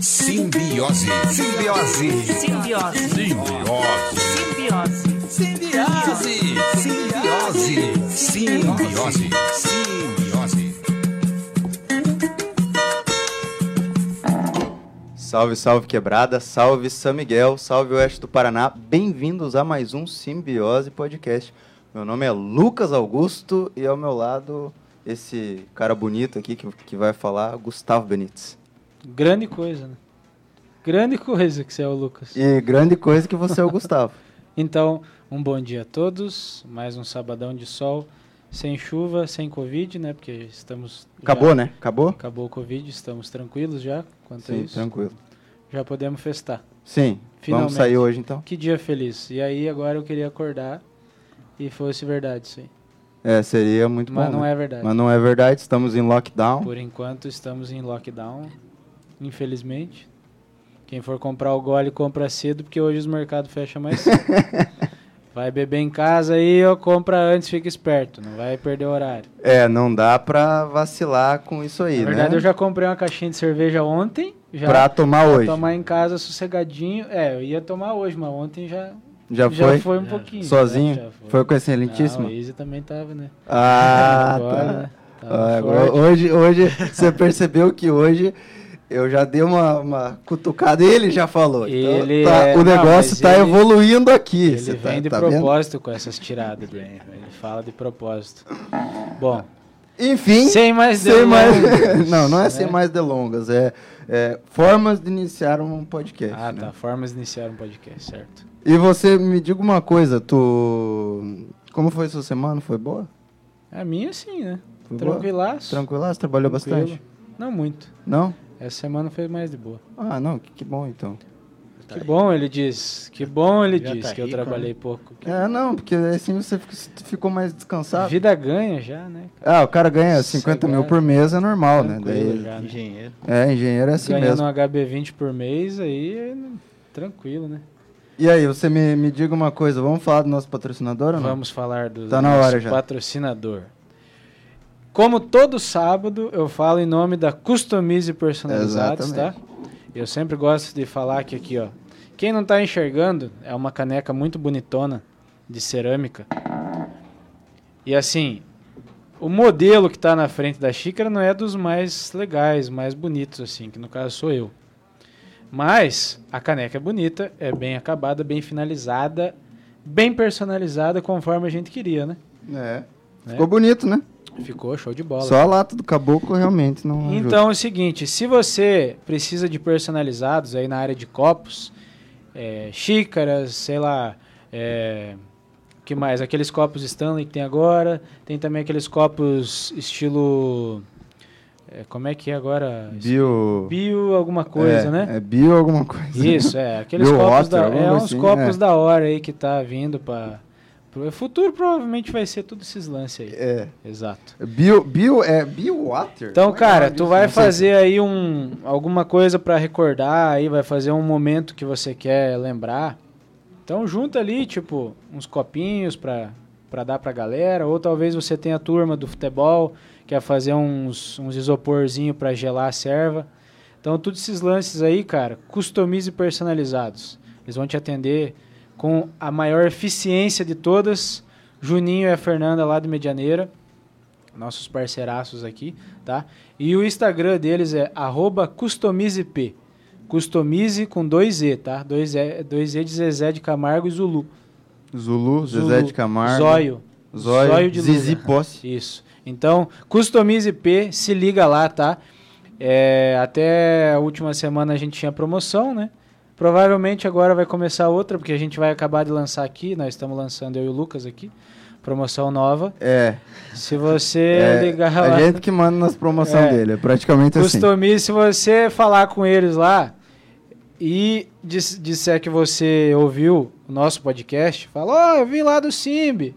Simbiose. Simbiose. Simbiose. Simbiose. Simbiose. Simbiose. Simbiose. Simbiose. Simbiose. Salve, salve quebrada, salve São Miguel, salve Oeste do Paraná. Bem-vindos a mais um Simbiose Podcast. Meu nome é Lucas Augusto e ao meu lado esse cara bonito aqui que, que vai falar, Gustavo Benites. Grande coisa, né? Grande coisa que você é o Lucas. E grande coisa que você é o Gustavo. Então, um bom dia a todos. Mais um sabadão de sol, sem chuva, sem Covid, né? Porque estamos. já- Acabou, né? Acabou? Acabou o Covid, estamos tranquilos já quanto a Sim, isso. tranquilo. Já podemos festar. Sim, Finalmente. vamos sair hoje então? Que dia feliz. E aí, agora eu queria acordar e fosse verdade isso aí. É, seria muito Mas bom. não né? é verdade. Mas não é verdade, estamos em lockdown. Por enquanto, estamos em lockdown, infelizmente. Quem for comprar o gole, compra cedo, porque hoje os mercados fecham mais cedo. vai beber em casa aí, ou compra antes, fica esperto, não vai perder o horário. É, não dá pra vacilar com isso aí, Na verdade, né? eu já comprei uma caixinha de cerveja ontem, já Pra tomar pra hoje. tomar em casa sossegadinho. É, eu ia tomar hoje, mas ontem já, Já foi? foi um pouquinho. Sozinho? Já, já Foi com a excelentíssima? Não, o Easy também tava, né? Ah, Agora, tá. né? Tava Ah, agora, hoje, hoje, você percebeu que hoje eu já dei uma, uma cutucada e ele já falou. Então, Ele tá- é- o negócio está ele- evoluindo aqui. Ele você vem tá, de tá vendo? propósito com essas tiradas dele. Ele fala de propósito. Bom, Enfim, sem mais sem mais... delongas, não, não é sem né? mais delongas, é, é formas de iniciar um podcast. Ah, né? tá. Formas de iniciar um podcast, certo. E você me diga uma coisa, tu... Como foi sua semana? Foi boa? A minha sim, né? Foi boa? Tranquilaço. Tranquila? Você trabalhou tranquilo. bastante? Não muito. Não? Essa semana foi mais de boa. Ah, não, que, que bom então. que bom, ele diz. Que bom, ele Já diz tá que eu rico, trabalhei pouco. Que É, não, porque assim você ficou mais descansado. Vida ganha já, né? Ah, o cara ganha 50 mil por mês, é normal, né? Tranquilo Daí, já, né? Engenheiro. é, engenheiro é assim Ganhando mesmo. um HB20 por mês, aí é tranquilo, né? E aí, você me, me diga uma coisa, vamos falar do nosso patrocinador ou não? Vamos falar do Tá nosso hora patrocinador. Como todo sábado, eu falo em nome da Customize Personalizados, Exatamente. tá? Eu sempre gosto de falar que aqui, ó. Quem não tá enxergando, é uma caneca muito bonitona de cerâmica. E assim, o modelo que tá na frente da xícara não é dos mais legais, mais bonitos, assim, que no caso sou eu. Mas a caneca é bonita, é bem acabada, bem finalizada, bem personalizada conforme a gente queria, né? É. Ficou bonito, né? Ficou show de bola. Só a lata do caboclo realmente não ajuda. Então é o seguinte, se você precisa de personalizados aí na área de copos, é, xícaras, sei lá, é, que mais? Aqueles copos Stanley que tem agora, tem também aqueles copos estilo, é, como é que é agora? Bio... Bio alguma coisa, é, né? É bio alguma coisa. Isso, é. Aqueles Bio copos water, da, é uns assim, copos é. da hora aí que tá vindo para o futuro provavelmente vai ser tudo esses lances aí. É. Exato. Bio, bio, é bio water? Então, Como é é cara, nome tu vai fazer aí um alguma coisa pra recordar, aí vai fazer um momento que você quer lembrar. Então, junta ali, tipo, uns copinhos pra, pra dar pra galera, ou talvez você tenha a turma do futebol, quer fazer uns, uns isoporzinho pra gelar a serva. Então, todos esses lances aí, cara, customize personalizados. Eles vão te atender com a maior eficiência de todas. Juninho e a Fernanda lá de Medianeira, nossos parceiraços aqui, tá? E o Instagram deles é customizep. Customize com dois E, tá? Dois E, dois e de Zezé de Camargo e Zulu. Zulu, Zezé Zulu. de Camargo. Zóio. Zóio, Zóio de Lula. Zizi Posse. Isso. Então, Customize P, se liga lá, tá? É, até a última semana a gente tinha promoção, né? Provavelmente agora vai começar outra, porque a gente vai acabar de lançar aqui, nós estamos lançando eu e o Lucas aqui, promoção nova. É. Se você é ligar lá... a gente que manda nas promoções É. dele, é praticamente assim. Customize, se você falar com eles lá e dis- disser que você ouviu nosso podcast, fala, ó, eu vim lá do Simbi.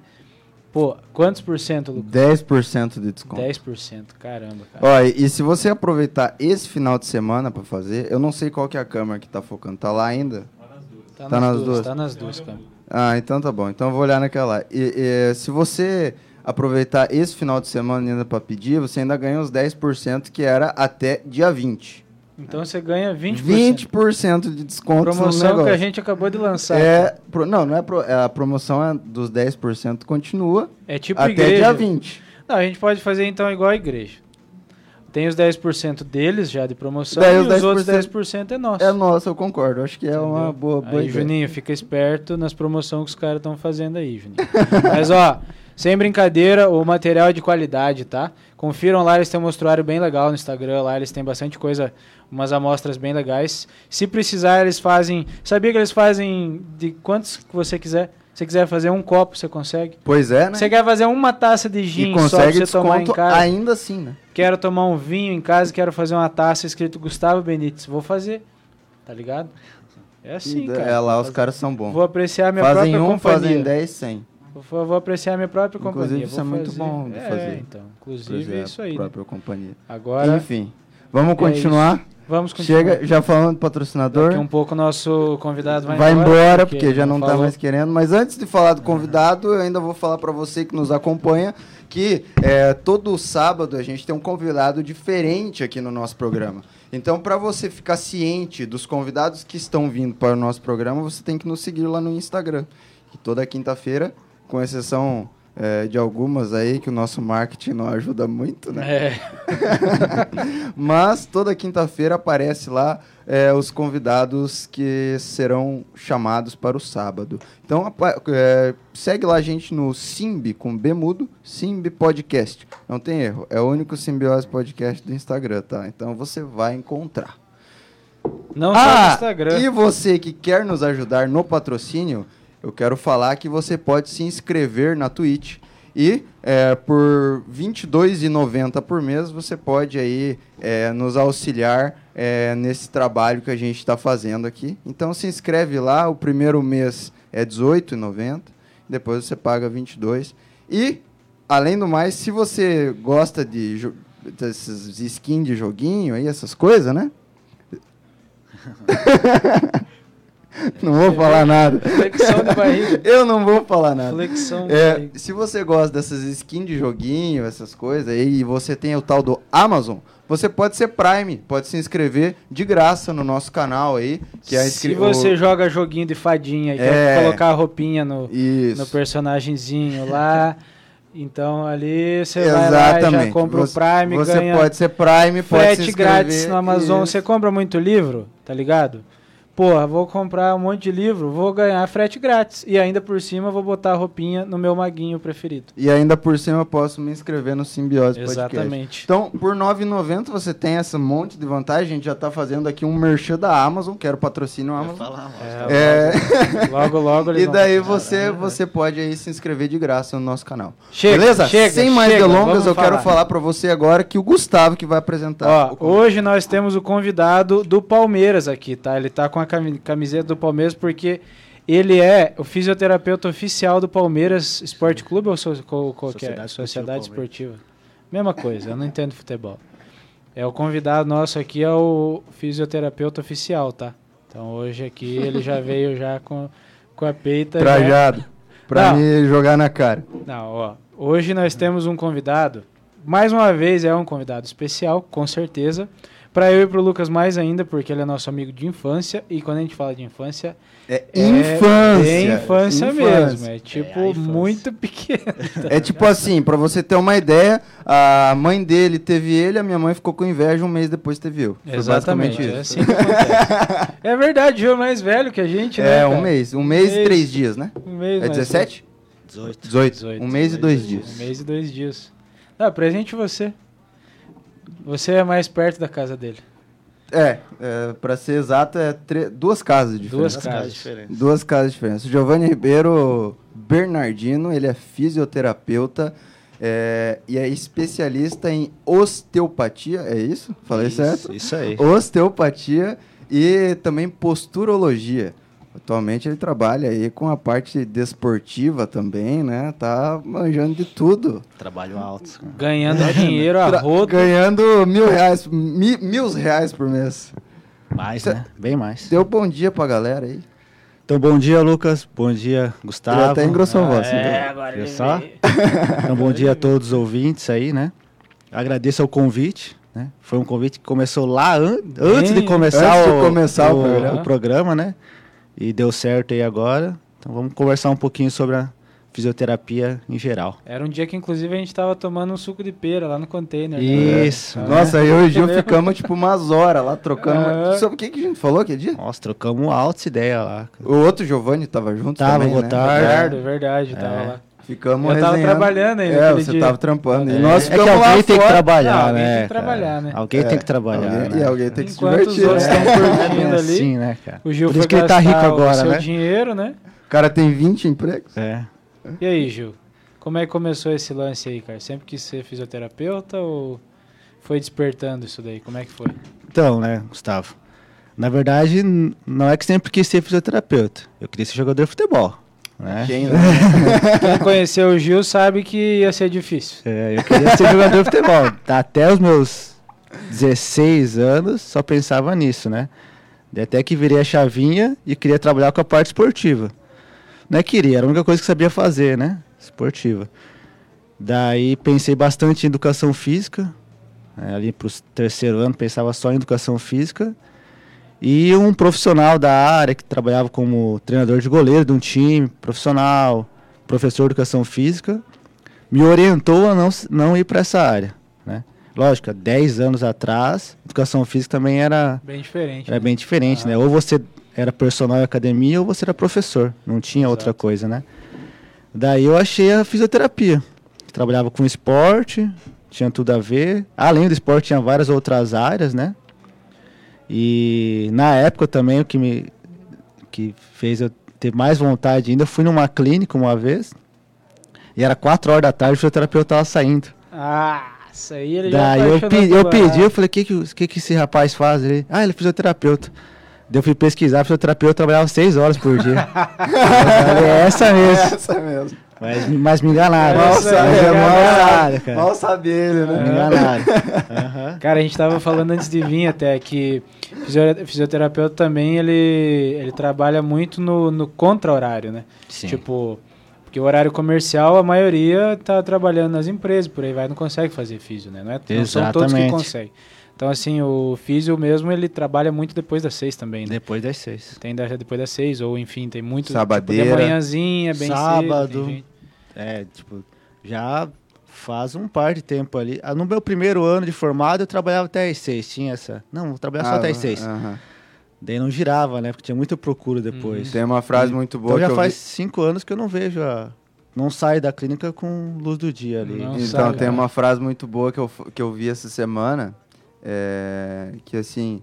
Pô, quantos por cento, Lucas? 10% de desconto. 10%, caramba, cara. Ó, e, e se você aproveitar esse final de semana pra fazer, eu não sei qual que é a câmera que tá focando, tá lá ainda? tá nas duas. Tá nas duas, cara. Ah, então tá bom. Então eu vou olhar naquela lá. E, e, se você aproveitar esse final de semana ainda para pedir, você ainda ganha os 10% que era até dia 20. Então você ganha 20%. 20% de desconto Promoção que a gente acabou de lançar. É, pro- não, não é pro- é a promoção é dos 10% continua É tipo até igreja. dia 20. Não, a gente pode fazer então igual a igreja. Tem os 10% deles já de promoção Daí e os os outros 10% 10% é nosso. É nossa, eu concordo. Acho que é uma Entendeu? boa, boa Aí, ideia. Juninho, fica esperto nas promoções que os caras estão fazendo aí, Juninho. Mas, ó, sem brincadeira, o material é de qualidade, tá? Confiram lá, eles têm um mostruário bem legal no Instagram, lá eles têm bastante coisa, umas amostras bem legais. Se precisar, eles fazem... Sabia que eles fazem de quantos que você quiser? Se você quiser fazer um copo, você consegue. Pois é, né? Você quer fazer uma taça de e gin só pra consegue você tomar em casa? ainda assim, né? Quero tomar um vinho em casa, quero fazer uma taça escrito Gustavo Benítez. Vou fazer, tá ligado? É assim, E cara. é, lá os caras são bons. Vou apreciar minha fazem própria um, companhia. fazem 10, 100. Vou, vou apreciar minha própria Inclusive, companhia. isso Vou é muito bom de é, fazer. então. Por Inclusive, é isso aí. né? própria companhia. Agora, Enfim, vamos é continuar. vamos continuar. Chega, já falando do patrocinador. Daqui um pouco o nosso convidado vai, vai embora, porque, já não tá está mais querendo. Mas antes de falar do convidado, eu ainda vou falar para você que nos acompanha que é, todo sábado a gente tem um convidado diferente aqui no nosso programa. Então, para você ficar ciente dos convidados que estão vindo para o nosso programa, você tem que nos seguir lá no Instagram. Que toda quinta-feira, com exceção é, de algumas aí que o nosso marketing não ajuda muito, né? É, Mas toda quinta-feira aparece lá é, os convidados que serão chamados para o sábado. Então é, segue lá a gente no Simbi com B mudo, Simbi Podcast. Não tem erro, é o único Simbiose Podcast do Instagram, tá? Então você vai encontrar. não só no Ah, Instagram. e você que quer nos ajudar no patrocínio, eu quero falar que você pode se inscrever na Twitch e é, por R$ 22,90 por mês você pode aí é, nos auxiliar é, nesse trabalho que a gente está fazendo aqui. Então se inscreve lá, o primeiro mês é R$ 18,90, depois você paga 22 e além do mais, se você gosta de desses skins de joguinho aí, essas coisas, né? Não vou falar nada. Flexão de barriga. Eu não vou falar nada. Flexão de É, barriga. se você gosta dessas skins de joguinho, essas coisas aí, e você tem o tal do Amazon, você pode ser Prime, pode se inscrever de graça no nosso canal aí, que é a Se inscri- você o- joga joguinho de fadinha e É. quer colocar a roupinha no, Isso. no personagemzinho lá, então ali você vai lá e Exatamente. já compra você, o Prime, Você ganha pode ser Prime, pode se inscrever. grátis no Amazon. Isso. Você compra muito livro, tá ligado? Porra, vou comprar um monte de livro, vou ganhar frete grátis. E ainda por cima vou botar a roupinha no meu maguinho preferido. E ainda por cima eu posso me inscrever no Simbiose Podcast. Exatamente. Então, por R$ 9,90 você tem esse monte de vantagem. A gente já está fazendo aqui um merchan da Amazon, quero patrocínio Amazon. É, É, Logo, logo e daí você, você pode aí se inscrever de graça no nosso canal. Chega, Beleza? chega, Sem mais chega, delongas, eu quero falar. falar para você agora que o Gustavo que vai apresentar. Ó, hoje nós temos o convidado do Palmeiras aqui, tá? Ele tá com a cami- camiseta do Palmeiras porque ele é o fisioterapeuta oficial do Palmeiras Esporte Clube ou so, qual, qual que é? Sociedade Esportiva Sociedade Palmeiras. Esportiva. Mesma coisa, eu não entendo futebol. É o convidado nosso aqui é o fisioterapeuta oficial, tá? Então hoje aqui ele já veio já com, com a peita. já- Trajado. Pra Não. me jogar na cara. Não, ó. Hoje nós temos um convidado. Mais uma vez é um convidado especial, com certeza. Para eu e pro Lucas mais ainda, porque ele é nosso amigo de infância. E quando a gente fala de infância, É é infância. É infância, mesmo. É tipo a infância. muito pequeno. É tipo assim, pra você ter uma ideia, a mãe dele teve ele, a minha mãe ficou com inveja um mês depois teve eu. Foi Exatamente. É isso. assim que acontece. É verdade, o é mais velho que a gente, né? É, um cara? mês. Um mês e três dias, né? Um mês É mais 17? 18. 18. 18, Um mês e dois dias. Um mês e dois dias. Não, presente você. Você é mais perto da casa dele. É, é, pra ser exato, é duas casas de Duas casas. diferentes. Duas casas de diferença. Giovanni Ribeiro Bernardino, ele é fisioterapeuta é, e é especialista em osteopatia, é isso? Falei Isso, certo? Isso aí. Osteopatia e também posturologia. Atualmente ele trabalha aí com a parte desportiva também, né? Tá manjando de tudo. Trabalho alto. Ganhando dinheiro a rodo. Ganhando mil reais, mi, mil reais por mês. Mais, Cê- né? Bem mais. Deu bom dia pra galera aí. Então, bom dia, Lucas. Bom dia, Gustavo. Ele até engrossou a voz. É, então. agora Viu ele só? Então, bom dia a todos os ouvintes aí, né? Agradeço ao convite, né? Foi um convite que começou lá an- antes de começar, antes de o, começar o o, programa. o programa, né? E deu certo aí agora. Então vamos conversar um pouquinho sobre a fisioterapia em geral. Era um dia que, inclusive, a gente tava tomando um suco de pera lá no container. né? Isso. Ah, Nossa, eu e o Gil ficamos tipo umas horas lá trocando. Aham. Sobre o que, que a gente falou aquele dia? Nossa, trocamos altas ideias lá. O outro Giovanni tava junto Tava, também, o né? Gotardo. Ricardo, verdade, tava É. lá. Ficamos Eu tava resenhando. trabalhando ainda É, você dia. tava trampando. E É. nós É que ficamos lá alguém tem que fora. trabalhar, Não, alguém né? tem que trabalhar, né? Alguém É, tem que trabalhar, alguém- né? E alguém tem que se Enquanto os divertir. outros né? estão É curtindo ali, assim, né, cara? o Gil Por foi isso que ele tá rico agora, o seu né? dinheiro, né? O cara tem 20 empregos. É. E aí, Gil? Como é que começou esse lance aí, cara? Sempre quis ser fisioterapeuta ou foi despertando isso daí? Como é que foi? Então, né, Gustavo? Na verdade, não é que sempre quis ser fisioterapeuta. Eu queria ser jogador de futebol. Né? Quem, né? Quem conheceu o Gil sabe que ia ser difícil. É, eu queria ser jogador de futebol. Até os meus 16 anos, só pensava nisso, né? Até que virei a chavinha e queria trabalhar com a parte esportiva. Não é queria, era a única coisa que sabia fazer, né? Esportiva. Daí pensei bastante em educação física. né? Ali para o terceiro ano pensava só em educação física. E um profissional da área que trabalhava como treinador de goleiro de um time, profissional, professor de educação física, me orientou a não, não ir para essa área. Né? Lógico, há 10 anos atrás, educação física também era, Bem diferente. era né? bem diferente, Ah. né? Ou você era personal em academia ou você era professor, não tinha outra Exato. coisa, né? Daí eu achei a fisioterapia. Trabalhava com esporte, tinha tudo a ver. Além do esporte, tinha várias outras áreas, né? E na época também o que me que fez eu ter mais vontade ainda, eu fui numa clínica uma vez. E era 4 horas da tarde, o fisioterapeuta tava saindo. Ah, isso aí ele já Daí eu, apaixonou pe- eu pedi, eu falei, o que, que, que, que esse rapaz faz? Ele, ah, ele é fisioterapeuta. Daí eu fui pesquisar, fisioterapeuta trabalhava 6 horas por dia. falei, é essa mesmo. Essa mesmo. Mas, mas me enganaram. Mal mas sabe, é é mal sabe, cara. Mal sabe ele, Me né? enganaram. Aham. Cara, a gente tava falando antes de vir até que fisio- fisioterapeuta também ele, ele trabalha muito no, no contra-horário, né? Sim. Tipo, porque o horário comercial, a maioria tá trabalhando nas empresas, por aí vai, não consegue fazer físio, né? Não, é, não são todos que Exatamente. conseguem. Então, assim, o físio mesmo, ele trabalha muito depois das seis também, né? Depois das 6. Tem da- depois das seis, ou enfim, tem muito... Sabadeira. Tipo, de manhãzinha, bem Sábado. cedo. É, tipo, já faz um par de tempo ali. Ah, No meu primeiro ano de formado, eu trabalhava até às 6. Tinha essa. Não, vou trabalhar só até às 6. aham. Daí não girava, né? Porque tinha muita procura depois. Tem uma frase muito boa Então já eu faz vi. cinco anos que eu não vejo a. Não saio da clínica com luz do dia ali. Não. Então, sabe, tem né? uma frase muito boa que eu, que eu vi essa semana, é, que assim,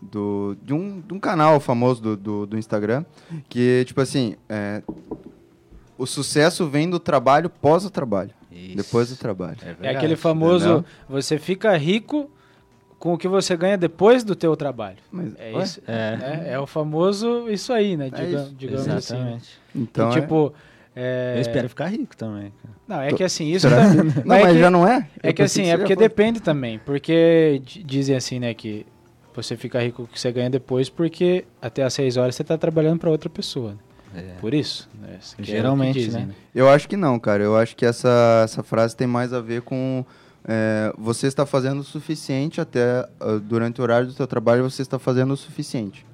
do, de, um, de um canal famoso do, do, do Instagram, que tipo assim, é, o sucesso vem do trabalho pós o trabalho, Isso. depois do trabalho. É, É verdade. aquele famoso, entendeu? você fica rico com o que você ganha depois do teu trabalho. Mas, É ué, isso. É. É, é o famoso isso aí, né? É Diga- isso. digamos assim. né? Exatamente. Então, e, é- tipo, é... Eu espero ficar rico também. Não, é que assim, isso tá- Não, é mas que- já não é? É Eu que assim, é porque depende também. Porque di- dizem assim, né, que você fica rico com o que você ganha depois, porque até às 6 horas você tá trabalhando para outra pessoa. né? É. Por isso. né? Isso é Geralmente, dizem, né? Eu acho que não, cara. Eu acho que essa, essa frase tem mais a ver com é, você está fazendo o suficiente até ah, durante o horário do seu trabalho você está fazendo o suficiente.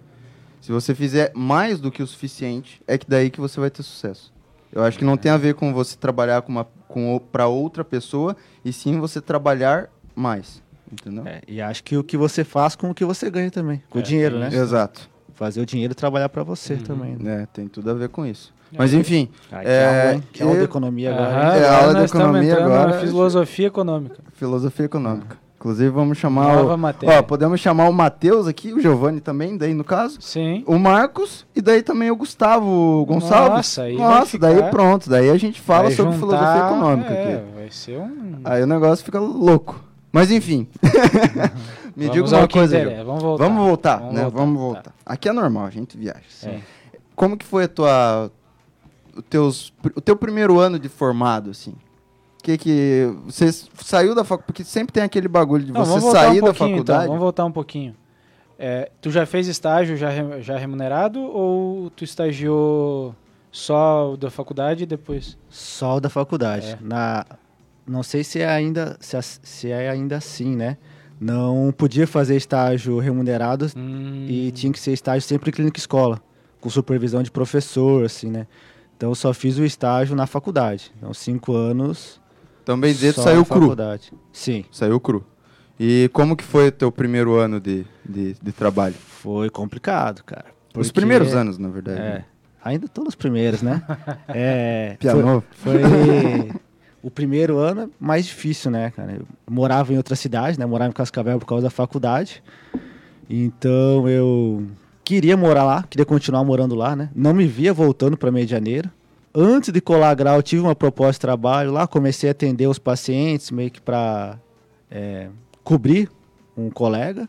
Se você fizer mais do que o suficiente, é que daí que você vai ter sucesso. Eu acho que não tem a ver com você trabalhar com uma com para outra pessoa e sim você trabalhar mais, entendeu? É, e acho que o que você faz com o que você ganha também. Com É, o dinheiro, né? Exato. Fazer o dinheiro trabalhar pra você Uhum. também. Né? É, tem tudo a ver com isso. Mas enfim, É, que aula? Que aula de eu- economia agora. É, agora aula de economia agora, filosofia econômica. filosofia econômica. Inclusive vamos chamar Nova o, matéria. ó, podemos chamar o Matheus aqui, o Giovanni também, daí no caso. Sim. o Marcos e daí também o Gustavo Gonçalves. Nossa, aí Nossa, ficar- daí pronto. Daí a gente fala Vai sobre juntar- filosofia econômica é, aqui. Vai ser um... Aí o negócio fica louco. Mas enfim. Me Vamos diga uma coisa. interessa. Vamos voltar. Vamos voltar, Vamos né? voltar, Vamos tá. voltar. Aqui é normal, a gente viaja. Sim. Como que foi a tua o teus o teu primeiro ano de formado assim? Que que você saiu da faculdade, porque sempre tem aquele bagulho de Não, você sair um da pouquinho, faculdade. Então, vamos voltar um pouquinho. É, tu já fez estágio já, já remunerado ou tu estagiou Só o da faculdade e depois? Só o da faculdade. É. Na, não sei se é, ainda, se, é- se é ainda assim, né? Não podia fazer estágio remunerado Hum, e tinha que ser estágio sempre em clínica escola, com supervisão de professor, assim, né? Então eu só fiz o estágio na faculdade. Então, cinco anos. Dizer, tu só saiu cru. faculdade. Sim. Saiu cru. E como que foi o teu primeiro ano de, de, de trabalho? Foi complicado, cara. Os primeiros anos, na verdade. É. né? Ainda todos os primeiros, né? É, Piano. Foi, foi o primeiro ano mais difícil, né, cara? Eu morava em outra cidade, né? Morava em Cascavel por causa da faculdade. Então eu queria morar lá, queria continuar morando lá, né? Não me via voltando para Medianeira. Antes de colar grau, eu tive uma proposta de trabalho lá, comecei a atender os pacientes meio que para cobrir um colega.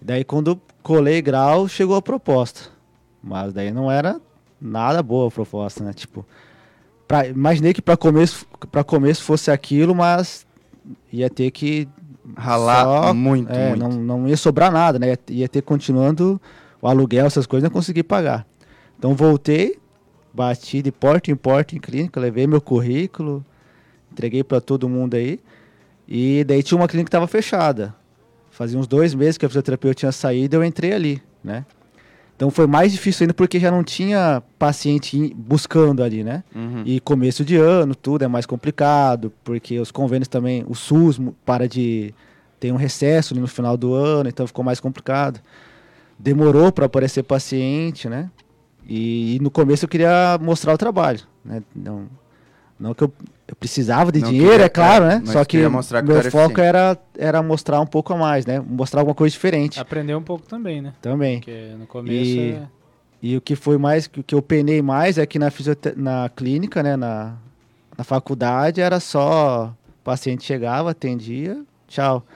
Daí quando colei grau, chegou a proposta. Mas daí não era nada boa a proposta, né? Tipo, pra, imaginei que para começo, para começo fosse aquilo, mas ia ter que Ralar só- muito, é, muito. Não, não ia sobrar nada, né? Ia, ia ter continuando o aluguel, essas coisas, não consegui pagar. Então voltei, bati de porta em porta em clínica, levei meu currículo, entreguei para todo mundo aí. E daí tinha uma clínica que estava fechada. Fazia uns dois meses que a fisioterapeuta tinha saído, eu entrei ali, né? Então foi mais difícil ainda porque já não tinha paciente buscando ali, né? Uhum. E começo de ano, tudo é mais complicado, porque os convênios também, o SUS para de ter um recesso ali no final do ano, então ficou mais complicado. Demorou para aparecer paciente, né? E, e no começo eu queria mostrar o trabalho, né? Não, não que eu, eu precisava de Não dinheiro, queria- é claro, é, né? mas Só que queria mostrar que tu meu foco era, era mostrar um pouco a mais, né? Mostrar alguma coisa diferente Aprender um pouco também, né? também. Porque no começo E- é... E o que foi mais, o que eu penei mais é que na, fisiote- na clínica, né, na, na faculdade, era só o paciente chegava, atendia, tchau.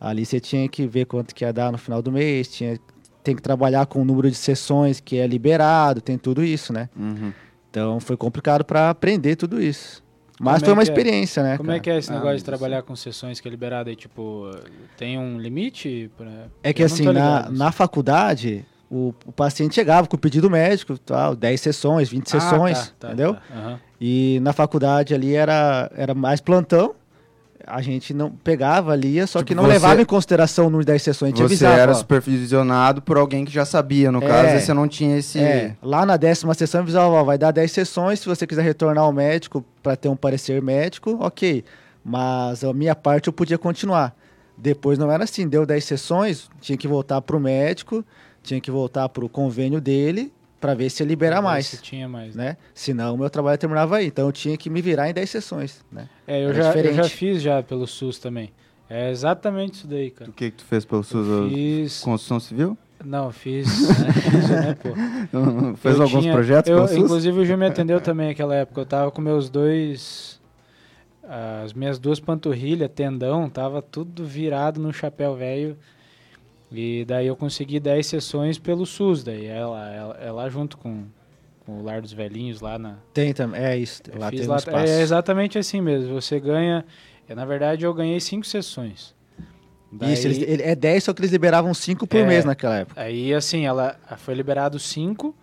Ali você tinha que ver quanto que ia dar no final do mês, tinha, tem que trabalhar com o número de sessões que é liberado, tem tudo isso, né? Uhum. Então foi complicado para aprender tudo isso. Mas Como foi é uma que é? experiência, né? Como é cara? que é esse Ah, negócio mas de trabalhar com sessões que é liberado aí? Tipo, tem um limite? Pra... É que assim, na, na faculdade, o, o paciente chegava com o pedido médico, tal, 10 sessões, 20 Ah, sessões, tá, tá, entendeu? tá. Aham. E na faculdade ali era, era mais plantão. A gente não pegava ali, só Tipo, que não você- levava em consideração de 10 sessões. Você avisava, era ó, supervisionado por alguém que já sabia, no É. caso, você não tinha esse... é, lá na décima sessão avisava, ó, vai dar 10 sessões, se você quiser retornar ao médico para ter um parecer médico, ok. Mas a minha parte eu podia continuar. Depois não era assim, deu 10 sessões, tinha que voltar para o médico, tinha que voltar para o convênio dele para ver se ia liberar Pra ver mais. se tinha mais. né? Né? Senão o meu trabalho terminava aí. Então eu tinha que me virar em 10 sessões. Né? É, eu Era já, eu já fiz já pelo SUS também. É exatamente isso daí, cara. O que que tu fez pelo SUS? Eu Fiz. Construção civil? Não, fiz. Isso, né, pô? fez Eu alguns tinha- projetos eu, pelo SUS? Inclusive o Gil me atendeu também naquela época. Eu tava com meus dois. As minhas duas panturrilhas, tendão, tava tudo virado no chapéu velho. E daí eu consegui 10 sessões pelo SUS. Daí é lá, é, é lá junto com, com o Lar dos Velhinhos, lá na. Tem também, é isso. eu Lá tem lá- um é exatamente assim mesmo. Você ganha. é, na verdade, eu ganhei 5 sessões. Daí- Isso, eles, ele- é 10, só que eles liberavam 5 por É. mês naquela época. Aí, assim, ela foi liberado 5.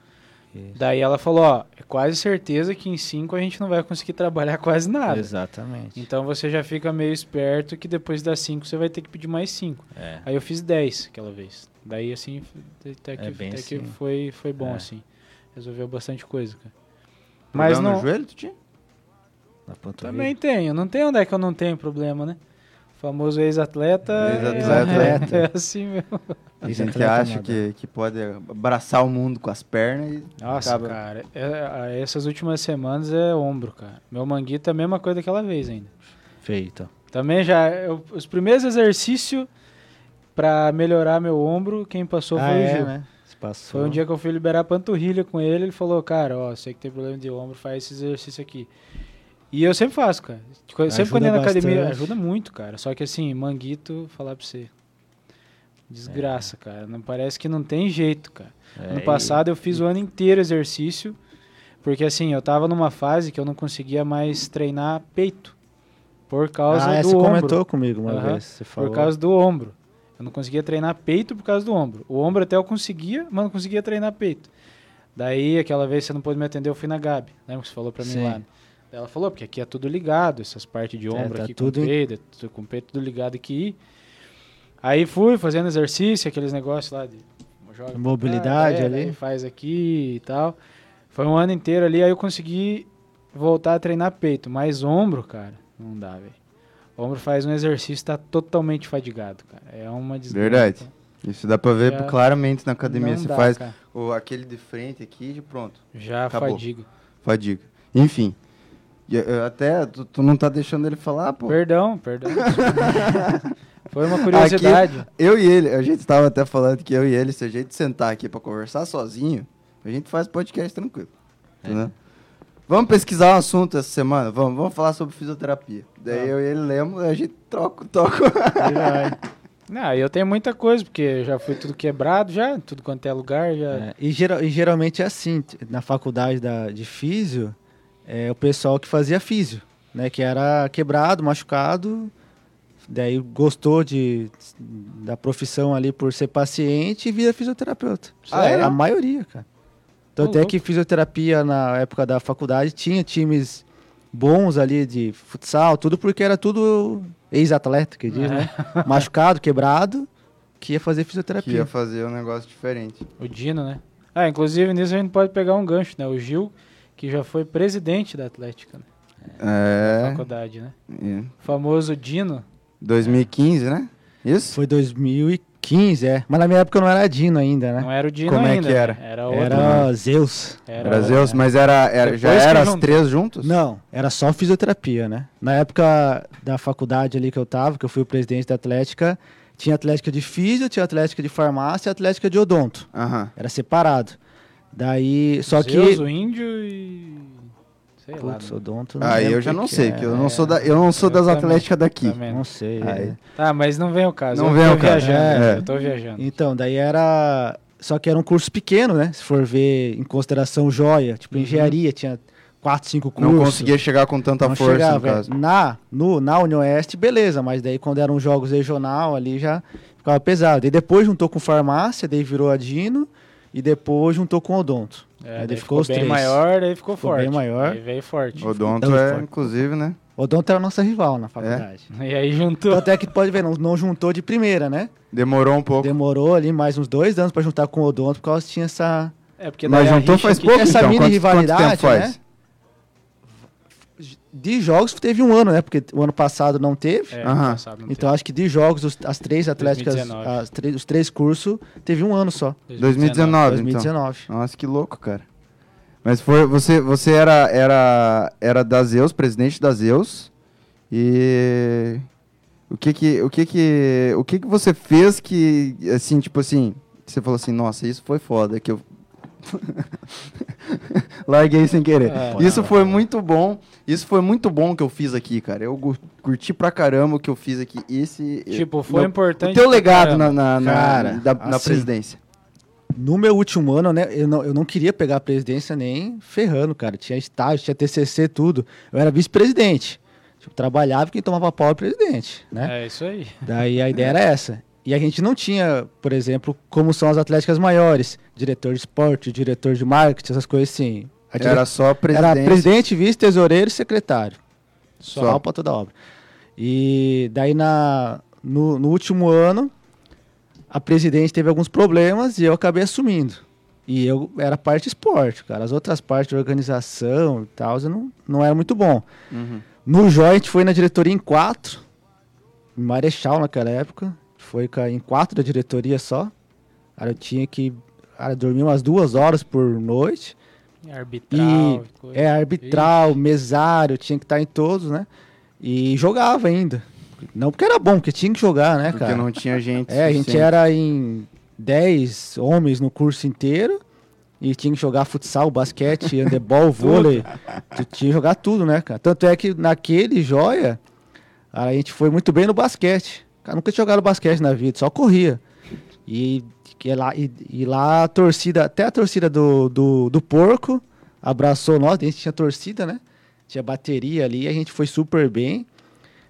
Isso. Daí ela falou, ó, é quase certeza que em 5 a gente não vai conseguir trabalhar quase nada. Exatamente. Então você já fica meio esperto que depois das 5 você vai ter que pedir mais 5. É. Aí eu fiz 10 aquela vez. Daí assim, até que, É bem até que assim. foi, foi bom É. assim. Resolveu bastante coisa, cara. Mas não, no joelho, tu tinha? Também tenho. Não tem onde é que eu não tenho problema, né? O famoso ex-atleta. Ex-atleta. É, é assim mesmo. Tem gente que atleta acha que, que pode abraçar o mundo com as pernas e Nossa, acaba... cara, é- é- essas últimas semanas é ombro, cara. Meu manguito é a mesma coisa daquela vez ainda. Feito. Também já, eu- os primeiros exercícios pra melhorar meu ombro, quem passou ah, foi o é, Gil. né? Passou. Foi um dia que eu fui liberar a panturrilha com ele, ele falou, cara, ó, sei que tem problema de ombro, faz esse exercício aqui. E eu sempre faço, cara. Tipo, Sempre quando Ajuda eu ia na academia, ajuda muito, cara. Só que assim, manguito, falar pra você. Desgraça, cara. Não parece que não tem jeito, cara. É, Ano e- passado eu fiz o ano inteiro exercício, porque assim, eu tava numa fase que eu não conseguia mais treinar peito. Por causa Ah, é, do você ombro. comentou comigo uma Aham, vez. Você falou. Por causa do ombro. Eu não conseguia treinar peito por causa do ombro. O ombro até eu conseguia, mas não conseguia treinar peito. Daí, aquela vez você não pôde me atender, eu fui na Gabi. Lembra que você falou pra mim Sim. lá? Ela falou, porque aqui é tudo ligado, essas partes de ombro tá aqui tudo com em- peito, com o peito tudo ligado aqui. Aí fui fazendo exercício, aqueles negócios lá de joga pra Mobilidade é, ali. faz aqui e tal. Foi um ano inteiro ali, aí eu consegui voltar a treinar peito, mas ombro, cara, não dá, velho. Ombro faz um exercício, tá totalmente fadigado, cara. É uma desgraça. Verdade. Isso dá pra ver Já- claramente na academia. Você dá, faz cara. o, aquele de frente aqui e pronto. Já Acabou. fadiga. Fadiga. Enfim. E, eh, Até tu, tu não tá deixando ele falar, pô. Perdão, perdão. Foi uma curiosidade. Eu e ele, a gente tava até falando que eu e ele, se a gente sentar aqui pra conversar sozinho, a gente faz podcast tranquilo. Entendeu? Vamos pesquisar um assunto essa semana? Vamos, vamos falar sobre fisioterapia. Daí Tá. eu e ele lemos, a gente troca, toca. Não, eu tenho muita coisa, porque já fui tudo quebrado, já, tudo quanto é lugar, já. É, e, geral- e geralmente é assim, na faculdade da, de físio, é o pessoal que fazia físio, né? Que era quebrado, machucado, daí gostou de, da profissão ali por ser paciente e vira fisioterapeuta. Ah, é? A maioria, cara. Tanto Ô, é que fisioterapia na época da faculdade tinha times bons ali de futsal, tudo porque era tudo ex-atleta, que diz, né? Machucado, quebrado, que ia fazer que fisioterapia. ia fazer um negócio diferente. O Dino, né? Ah, inclusive nisso a gente pode pegar um gancho, né? O Gil, que já foi presidente da Atlética, né? Da É. faculdade, né? é. O famoso Dino. 2015, né? Isso? Foi 2015, é. Mas na minha época eu não era Dino ainda, né? Não era o Dino Como é ainda. que era? né? Era outro. Era Zeus. Era Zeus, mas era, era, já Depois que era as três juntos? Não, era só fisioterapia, né? Na época da faculdade ali que eu tava, que eu fui o presidente da Atlética, tinha Atlética de Físio, tinha Atlética de Farmácia e Atlética de Odonto. Aham. Era separado. Daí, só Zeus, que... o índio e. Sei lá. Putz, né? Odonto... não Aí lembro eu já não que sei, que que é. eu não sou, da, eu não sou Eu das também, atléticas daqui. também. Não sei. Aí. é. Tá, mas não vem o caso. Não eu vem o caso, viajando. é. Eu tô viajando. Então, daí era... Só que era um curso pequeno, né? Se for ver em consideração joia, tipo engenharia, tinha quatro, cinco cursos. Não conseguia chegar com tanta não força, chegava, no é. caso. Na, no, na União Oeste, beleza, mas daí quando eram jogos regional ali já ficava pesado. E depois juntou com farmácia, daí virou a Dino, e depois juntou com odonto. É, Aí daí daí ficou, ficou os bem três. maior, daí ficou, Ficou forte. bem maior. Aí veio forte. Odonto Então, é, forte. inclusive, né? Odonto era a nossa rival na faculdade. E aí juntou. Tanto é que pode ver, não, não juntou de primeira, né? Demorou um pouco. Demorou ali mais uns dois anos pra juntar com o odonto, por causa que tinha essa... É porque Mas daí a juntou faz pouco, essa então. mini Quanto, quanto rivalidade, tempo faz? De jogos teve um ano, né? Porque o ano passado não teve. É, Aham. passado não Então acho que de jogos, os- as três atléticas, 2019. as três- os três cursos, teve um ano só. teve. 2019, então. 2019. Nossa, que louco, cara. Mas foi, você, você era, era, era da Zeus, presidente da Zeus. E o que que, o que que, o que que você fez que, assim, tipo assim, você falou assim, nossa, isso foi foda, que eu larguei sem querer. É. isso foi muito bom, isso foi muito bom que eu fiz aqui, cara. Eu curti pra caramba o que eu fiz aqui. Esse, Tipo, foi meu- importante. o teu legado na, na, na- Cara, da- na assim, presidência. No meu último ano, né, eu não, eu não queria pegar a presidência nem ferrando, cara. Tinha estágio, tinha TCC, tudo. Eu era vice-presidente. Tipo, trabalhava e quem tomava pau era presidente, né? É isso aí. Daí a ideia era essa. E a gente não tinha, por exemplo, como são as atléticas maiores. Diretor de esporte, diretor de marketing, essas coisas assim. A dire- Era só presidente. Era presidente, vice, tesoureiro e secretário. Só. Para toda a obra. E daí na, no, no último ano, a presidente teve alguns problemas e eu acabei assumindo. E eu era parte esporte, cara. As outras partes de organização e tal, eu não, não era muito bom. Uhum. No gente foi na diretoria em quatro, em Marechal naquela época. Foi em quatro da diretoria só. Cara, eu tinha que cara, dormir umas duas horas por noite. Arbitral. coisa. É, arbitral, mesário, tinha que estar em todos, né? E jogava ainda. Não porque era bom, porque tinha que jogar, né, Porque cara? não tinha gente. É, a gente era em 10 homens no curso inteiro. E tinha que jogar futsal, basquete, handebol, vôlei. Tinha que jogar tudo, né, cara? Tanto é que naquele joia, a gente foi muito bem no basquete. Cara, nunca tinha jogado basquete na vida, só corria. E, que lá, e, e lá a torcida, até a torcida do, do, do porco abraçou nós, a gente tinha torcida, né? Tinha bateria ali, a gente foi super bem.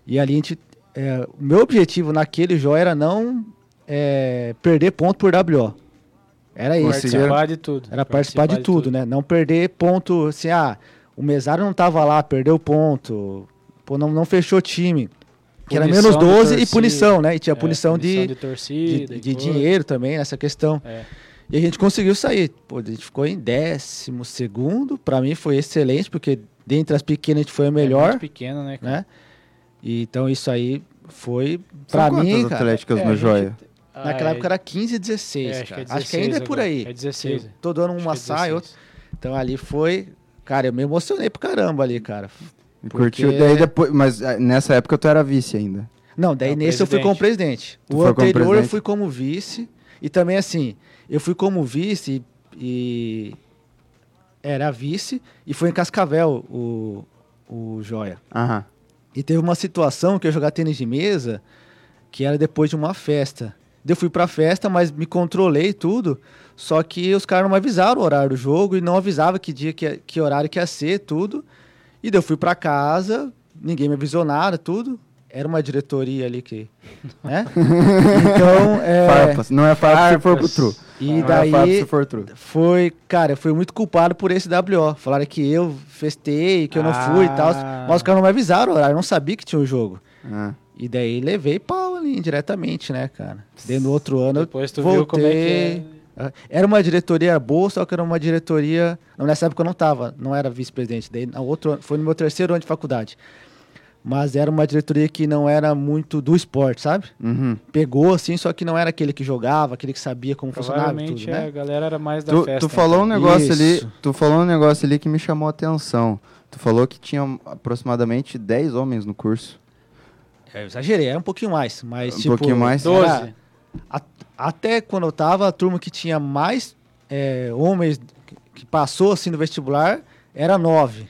E ali a gente. é, o meu objetivo naquele joia era não é, perder ponto por WO. Era isso. Participar de tudo. Era participar de tudo, né? Não perder ponto, assim, ah, o mesário não tava lá, perdeu ponto, pô, não, não fechou time. Que era menos de 12 e punição, né? E tinha É, punição, de, de de, torcida. de e coisa. dinheiro também, nessa questão. É. E a gente conseguiu sair. Pô, a gente ficou em décimo segundo. Pra mim foi excelente, porque dentre as pequenas a gente foi a É melhor, muito pequeno, né? né? E, então isso aí foi, quantas mim, cara, atléticas É, no Joia? Ah, naquela é- época era 15 e 16, é, acho cara. que é acho que ainda é 16 por agora. aí. É 16. Todo ano Acho uma é sai, 16. outra. Então ali foi. Cara, eu me emocionei pra caramba ali, cara. Porque- Curtiu, daí depois, mas ah, nessa época tu era vice ainda. Não, daí Não, nesse eu fui como presidente. Tu o anterior eu presidente? fui como vice. E também assim, eu fui como vice e. Era vice e foi em Cascavel o, o Joia. Aham. E teve uma situação que eu jogar tênis de mesa, que era depois de uma festa. Eu fui pra festa, mas me controlei tudo. Só que os caras não me avisaram o horário do jogo e não avisava que dia, que, que horário que ia ser, tudo. E daí eu fui pra casa, ninguém me avisou nada, tudo. Era uma diretoria ali que. Né? então, é. Farpas. Não é farpa se for pro Farpas. tru. E Não é farpa daí se for tru. foi, cara, eu fui muito culpado por esse WO. Falaram que eu festei, que eu não fui e tal. Ah. Mas os caras não me avisaram o horário, eu não sabia que tinha o jogo. Ah. E daí levei pau ali indiretamente, né, cara? Daí no outro ano Depois tu eu voltei. viu como é que Ah, Era uma diretoria boa, só que era uma diretoria. Não, nessa época eu não tava, não era vice-presidente. Daí na outro foi no meu terceiro ano de faculdade. Mas era uma diretoria que não era muito do esporte, sabe? Uhum. Pegou assim, só que não era aquele que jogava, aquele que sabia como funcionava e Provavelmente tudo, a né? galera era mais da Tu, festa. tu falou um então. negócio ali, tu falou um negócio ali que me chamou a atenção. Tu falou que tinha aproximadamente 10 homens no curso. É, eu exagerei, era um pouquinho mais. Mas, Um tipo, pouquinho mais? era- 12. a- até quando eu tava, a turma que tinha mais é, homens que- passou assim no vestibular era nove.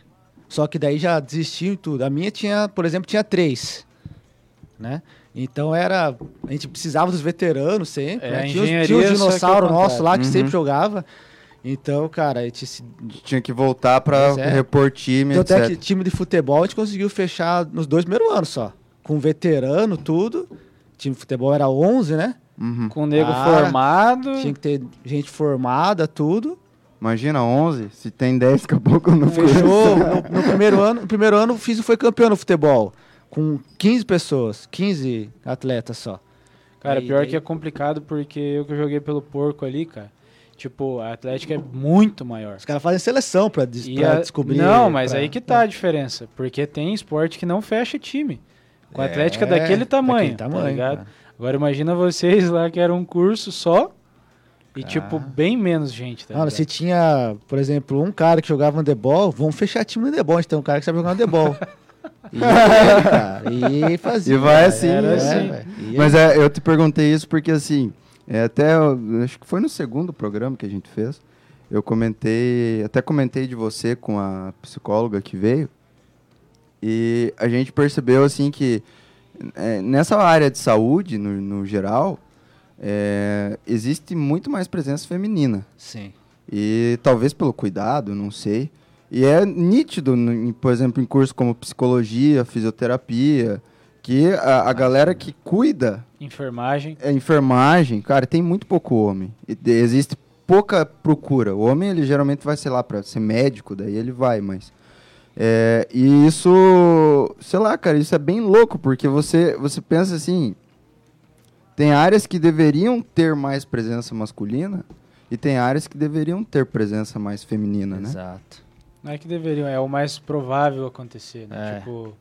Só que daí já desistiu e tudo. A minha tinha, por exemplo, tinha três. Né? Então era. A gente precisava dos veteranos sempre. É, né? Tinha, os- tinha o só que ao dinossauro nosso lá que Uhum. sempre jogava. Então, cara, a gente se Tinha que voltar pra Pois é. repor time, Tanto é etc. que time de futebol a gente conseguiu fechar nos dois primeiros anos só. Com veterano, tudo. Time de futebol era 11, né? Uhum. Com o nego Ah, formado. Tinha que ter gente formada, tudo. Imagina, 11, se tem 10, daqui a pouco não Fechou. no, no primeiro ano, no primeiro ano o Físio foi campeão no futebol. Com 15 pessoas, 15 atletas só. Cara, Aí- pior daí- que é complicado porque eu que joguei pelo porco ali, cara. Tipo, a Atlética é muito maior. Os caras fazem seleção pra, des- E pra a- descobrir. Não, mas pra- aí que tá a diferença. Porque tem esporte que não fecha time. Com a É, Atlética daquele tamanho. daquele tamanho, tá ligado? cara. Agora imagina vocês lá que era um curso só. E Cara. tipo, bem menos gente, tá Mano, se tinha, por exemplo, um cara que jogava handebol, vamos fechar time de handebol. A gente tem um cara que sabe jogar handebol. e, cara, e fazia. E vai assim, Era né? assim. E Mas é, eu te perguntei isso porque, assim, é, até, acho que foi no segundo programa que a gente fez, eu comentei, até comentei de você com a psicóloga que veio, e a gente percebeu, assim, que é, nessa área de saúde, no, no geral, é, existe muito mais presença feminina. Sim. E talvez pelo cuidado, não sei. E é nítido, no- por exemplo, em cursos como psicologia, fisioterapia, que a, a galera que cuida Enfermagem. é enfermagem, cara, tem muito pouco homem. E existe pouca procura. O homem, ele geralmente vai, sei lá, para ser médico, daí ele vai, mas. É, e isso, sei lá, cara, isso é bem louco, porque você, você pensa assim. Tem áreas que deveriam ter mais presença masculina e tem áreas que deveriam ter presença mais feminina, né? Exato. Não é que deveriam, é o mais provável acontecer, né? É. Tipo,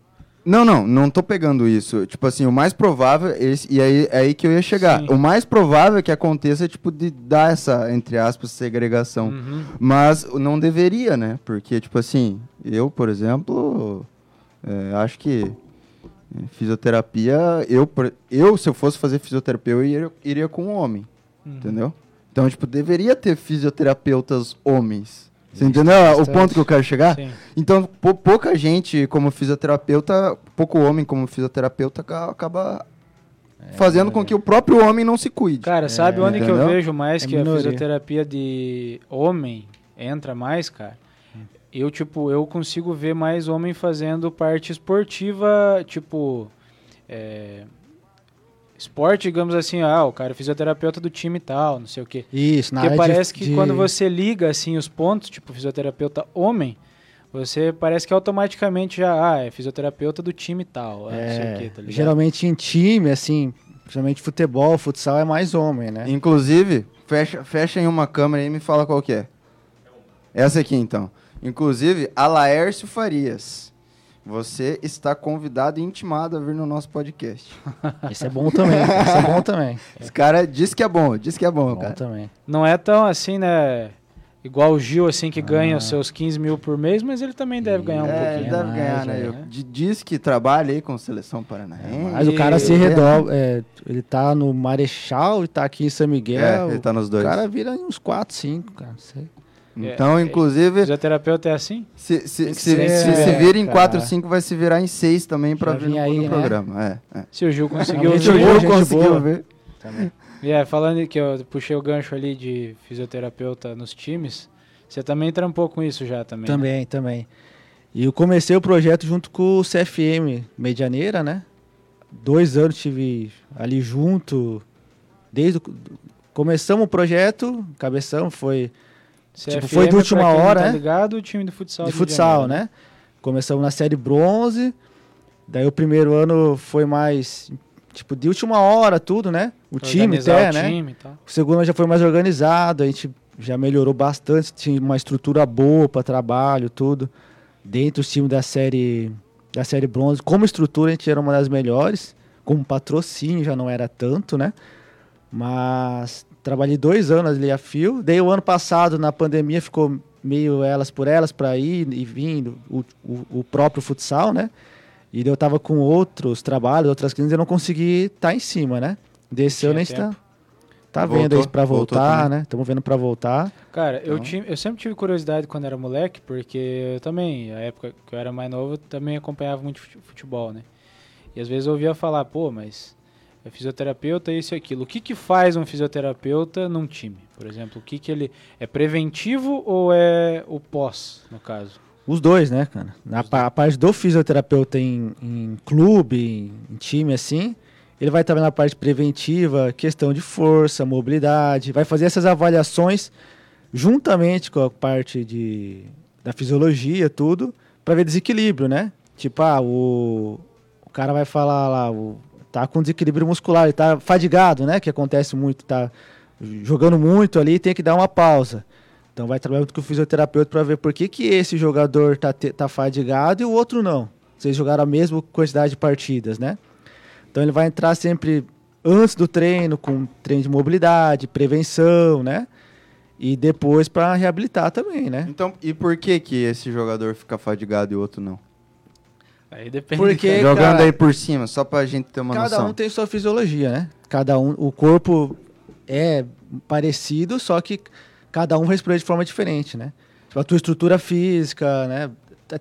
Não, não, não tô pegando isso. Tipo assim, o mais provável, esse, e aí é aí que eu ia chegar. Sim. O mais provável que aconteça é, tipo, de dar essa, entre aspas, segregação. uhum. Mas não deveria, né? Porque, tipo assim, eu, por exemplo, é, acho que é, fisioterapia, eu, eu, se eu fosse fazer fisioterapia, eu iria, iria com um homem, Uhum. entendeu? Então, tipo, deveria ter fisioterapeutas homens. Você entendeu o bastante. ponto que eu quero chegar? Sim. Então, pou- pouca gente como fisioterapeuta, pouco homem como fisioterapeuta ca- acaba fazendo com que o próprio homem não se cuide. Cara, sabe É, onde que eu entendeu? vejo mais É que a minoria. fisioterapia de homem entra mais, cara? Eu, tipo, eu consigo ver mais homem fazendo parte esportiva, tipo, é, esporte, digamos assim, ah, o cara é fisioterapeuta do time e tal, não sei o quê. Isso, na Porque área de- parece que de- quando você liga assim os pontos, tipo fisioterapeuta homem, você parece que automaticamente já, ah, é fisioterapeuta do time e tal, ah, não sei o É, quê, tá ligado? geralmente em time, assim, geralmente futebol, futsal é mais homem, né? Inclusive, fecha, fecha em uma câmera aí e me fala qual que é. Essa aqui, então. Inclusive, a Laércio Farias. Você está convidado e intimado a vir no nosso podcast. Esse é bom também, esse é bom também. Esse cara disse que é bom, disse que é bom, Bom cara. também. Não é tão assim, né? Igual o Gil, assim, que ganha Ah. os seus 15 mil por mês, mas ele também deve ganhar um É, pouquinho. deve mais, ganhar, né? é. Diz que trabalha aí com seleção paranaense. Mas o cara se É. redobra, é, ele tá no Marechal e tá aqui em São Miguel. É, ele tá nos dois. O cara vira uns 4, 5, cara, não sei. Então, É, inclusive, Fisioterapeuta é assim? se, se, se, ser, se, se é, vira em cara. 4, 5, vai se virar em 6 também Já vir no, aí, no né? programa. É, é. Se o Gil conseguiu Se o Gil conseguiu ver. Também. E é, falando que eu puxei o gancho ali de fisioterapeuta nos times, você também trampou com isso já também. né? Também, também. E eu comecei o projeto junto com o CFM Medianeira, né? Dois anos tive ali junto. Desde o... Começamos o projeto, cabeçamos, foi CFM, Tipo, foi de última hora, tá né? ligado, o time do futsal. de do futsal, né? Começamos na série bronze. Daí o primeiro ano foi mais, tipo, de última hora, tudo, né? O Pra time até, o né? time tal. O segundo ano já foi mais organizado, a gente já melhorou bastante, tinha uma estrutura boa para trabalho, tudo. Dentro dos times da série da série bronze, como estrutura a gente era uma das melhores, como patrocínio já não era tanto, né? Mas trabalhei dois anos ali a fio. Daí o ano passado, na pandemia, ficou meio elas por elas para ir e vindo o, o, o próprio futsal, né? E daí eu tava com outros trabalhos, outras clínicas, eu não consegui estar em cima, né? Desse a gente tá, tá Voltou, vendo aí pra voltou voltar, né? Estamos vendo pra voltar. Cara, eu, Então- tinha, eu sempre tive curiosidade quando era moleque, porque eu também, a época que eu era mais novo, eu também acompanhava muito fute- futebol, né? E às vezes eu ouvia falar, pô, mas é fisioterapeuta, isso e aquilo. O que que faz um fisioterapeuta num time? Por exemplo, o que que ele... É preventivo ou é o pós, no caso? Os dois, né, cara? Na a parte do fisioterapeuta em, em clube, em, em time, assim, ele vai trabalhar na parte preventiva, questão de força, mobilidade, vai fazer essas avaliações juntamente com a parte de, da fisiologia, tudo, para ver desequilíbrio, né? Tipo, ah, o, o cara vai falar lá, o, tá com desequilíbrio muscular, ele tá fadigado, né? Que acontece muito, tá jogando muito ali, tem que dar uma pausa. Então vai trabalhar muito com o fisioterapeuta para ver por que, que esse jogador tá, tá fadigado e o outro não. Vocês jogaram a mesma quantidade de partidas, né? Então ele vai entrar sempre antes do treino, com treino de mobilidade, prevenção, né? E depois para reabilitar também, né? Então, e por que que esse jogador fica fadigado e o outro não? Aí depende. Porque- Jogando cara, aí por cima, só pra gente ter uma Cada noção. um tem sua fisiologia, né? Cada um, o corpo é parecido, só que cada um responde de forma diferente, né? Tipo, a tua estrutura física, né?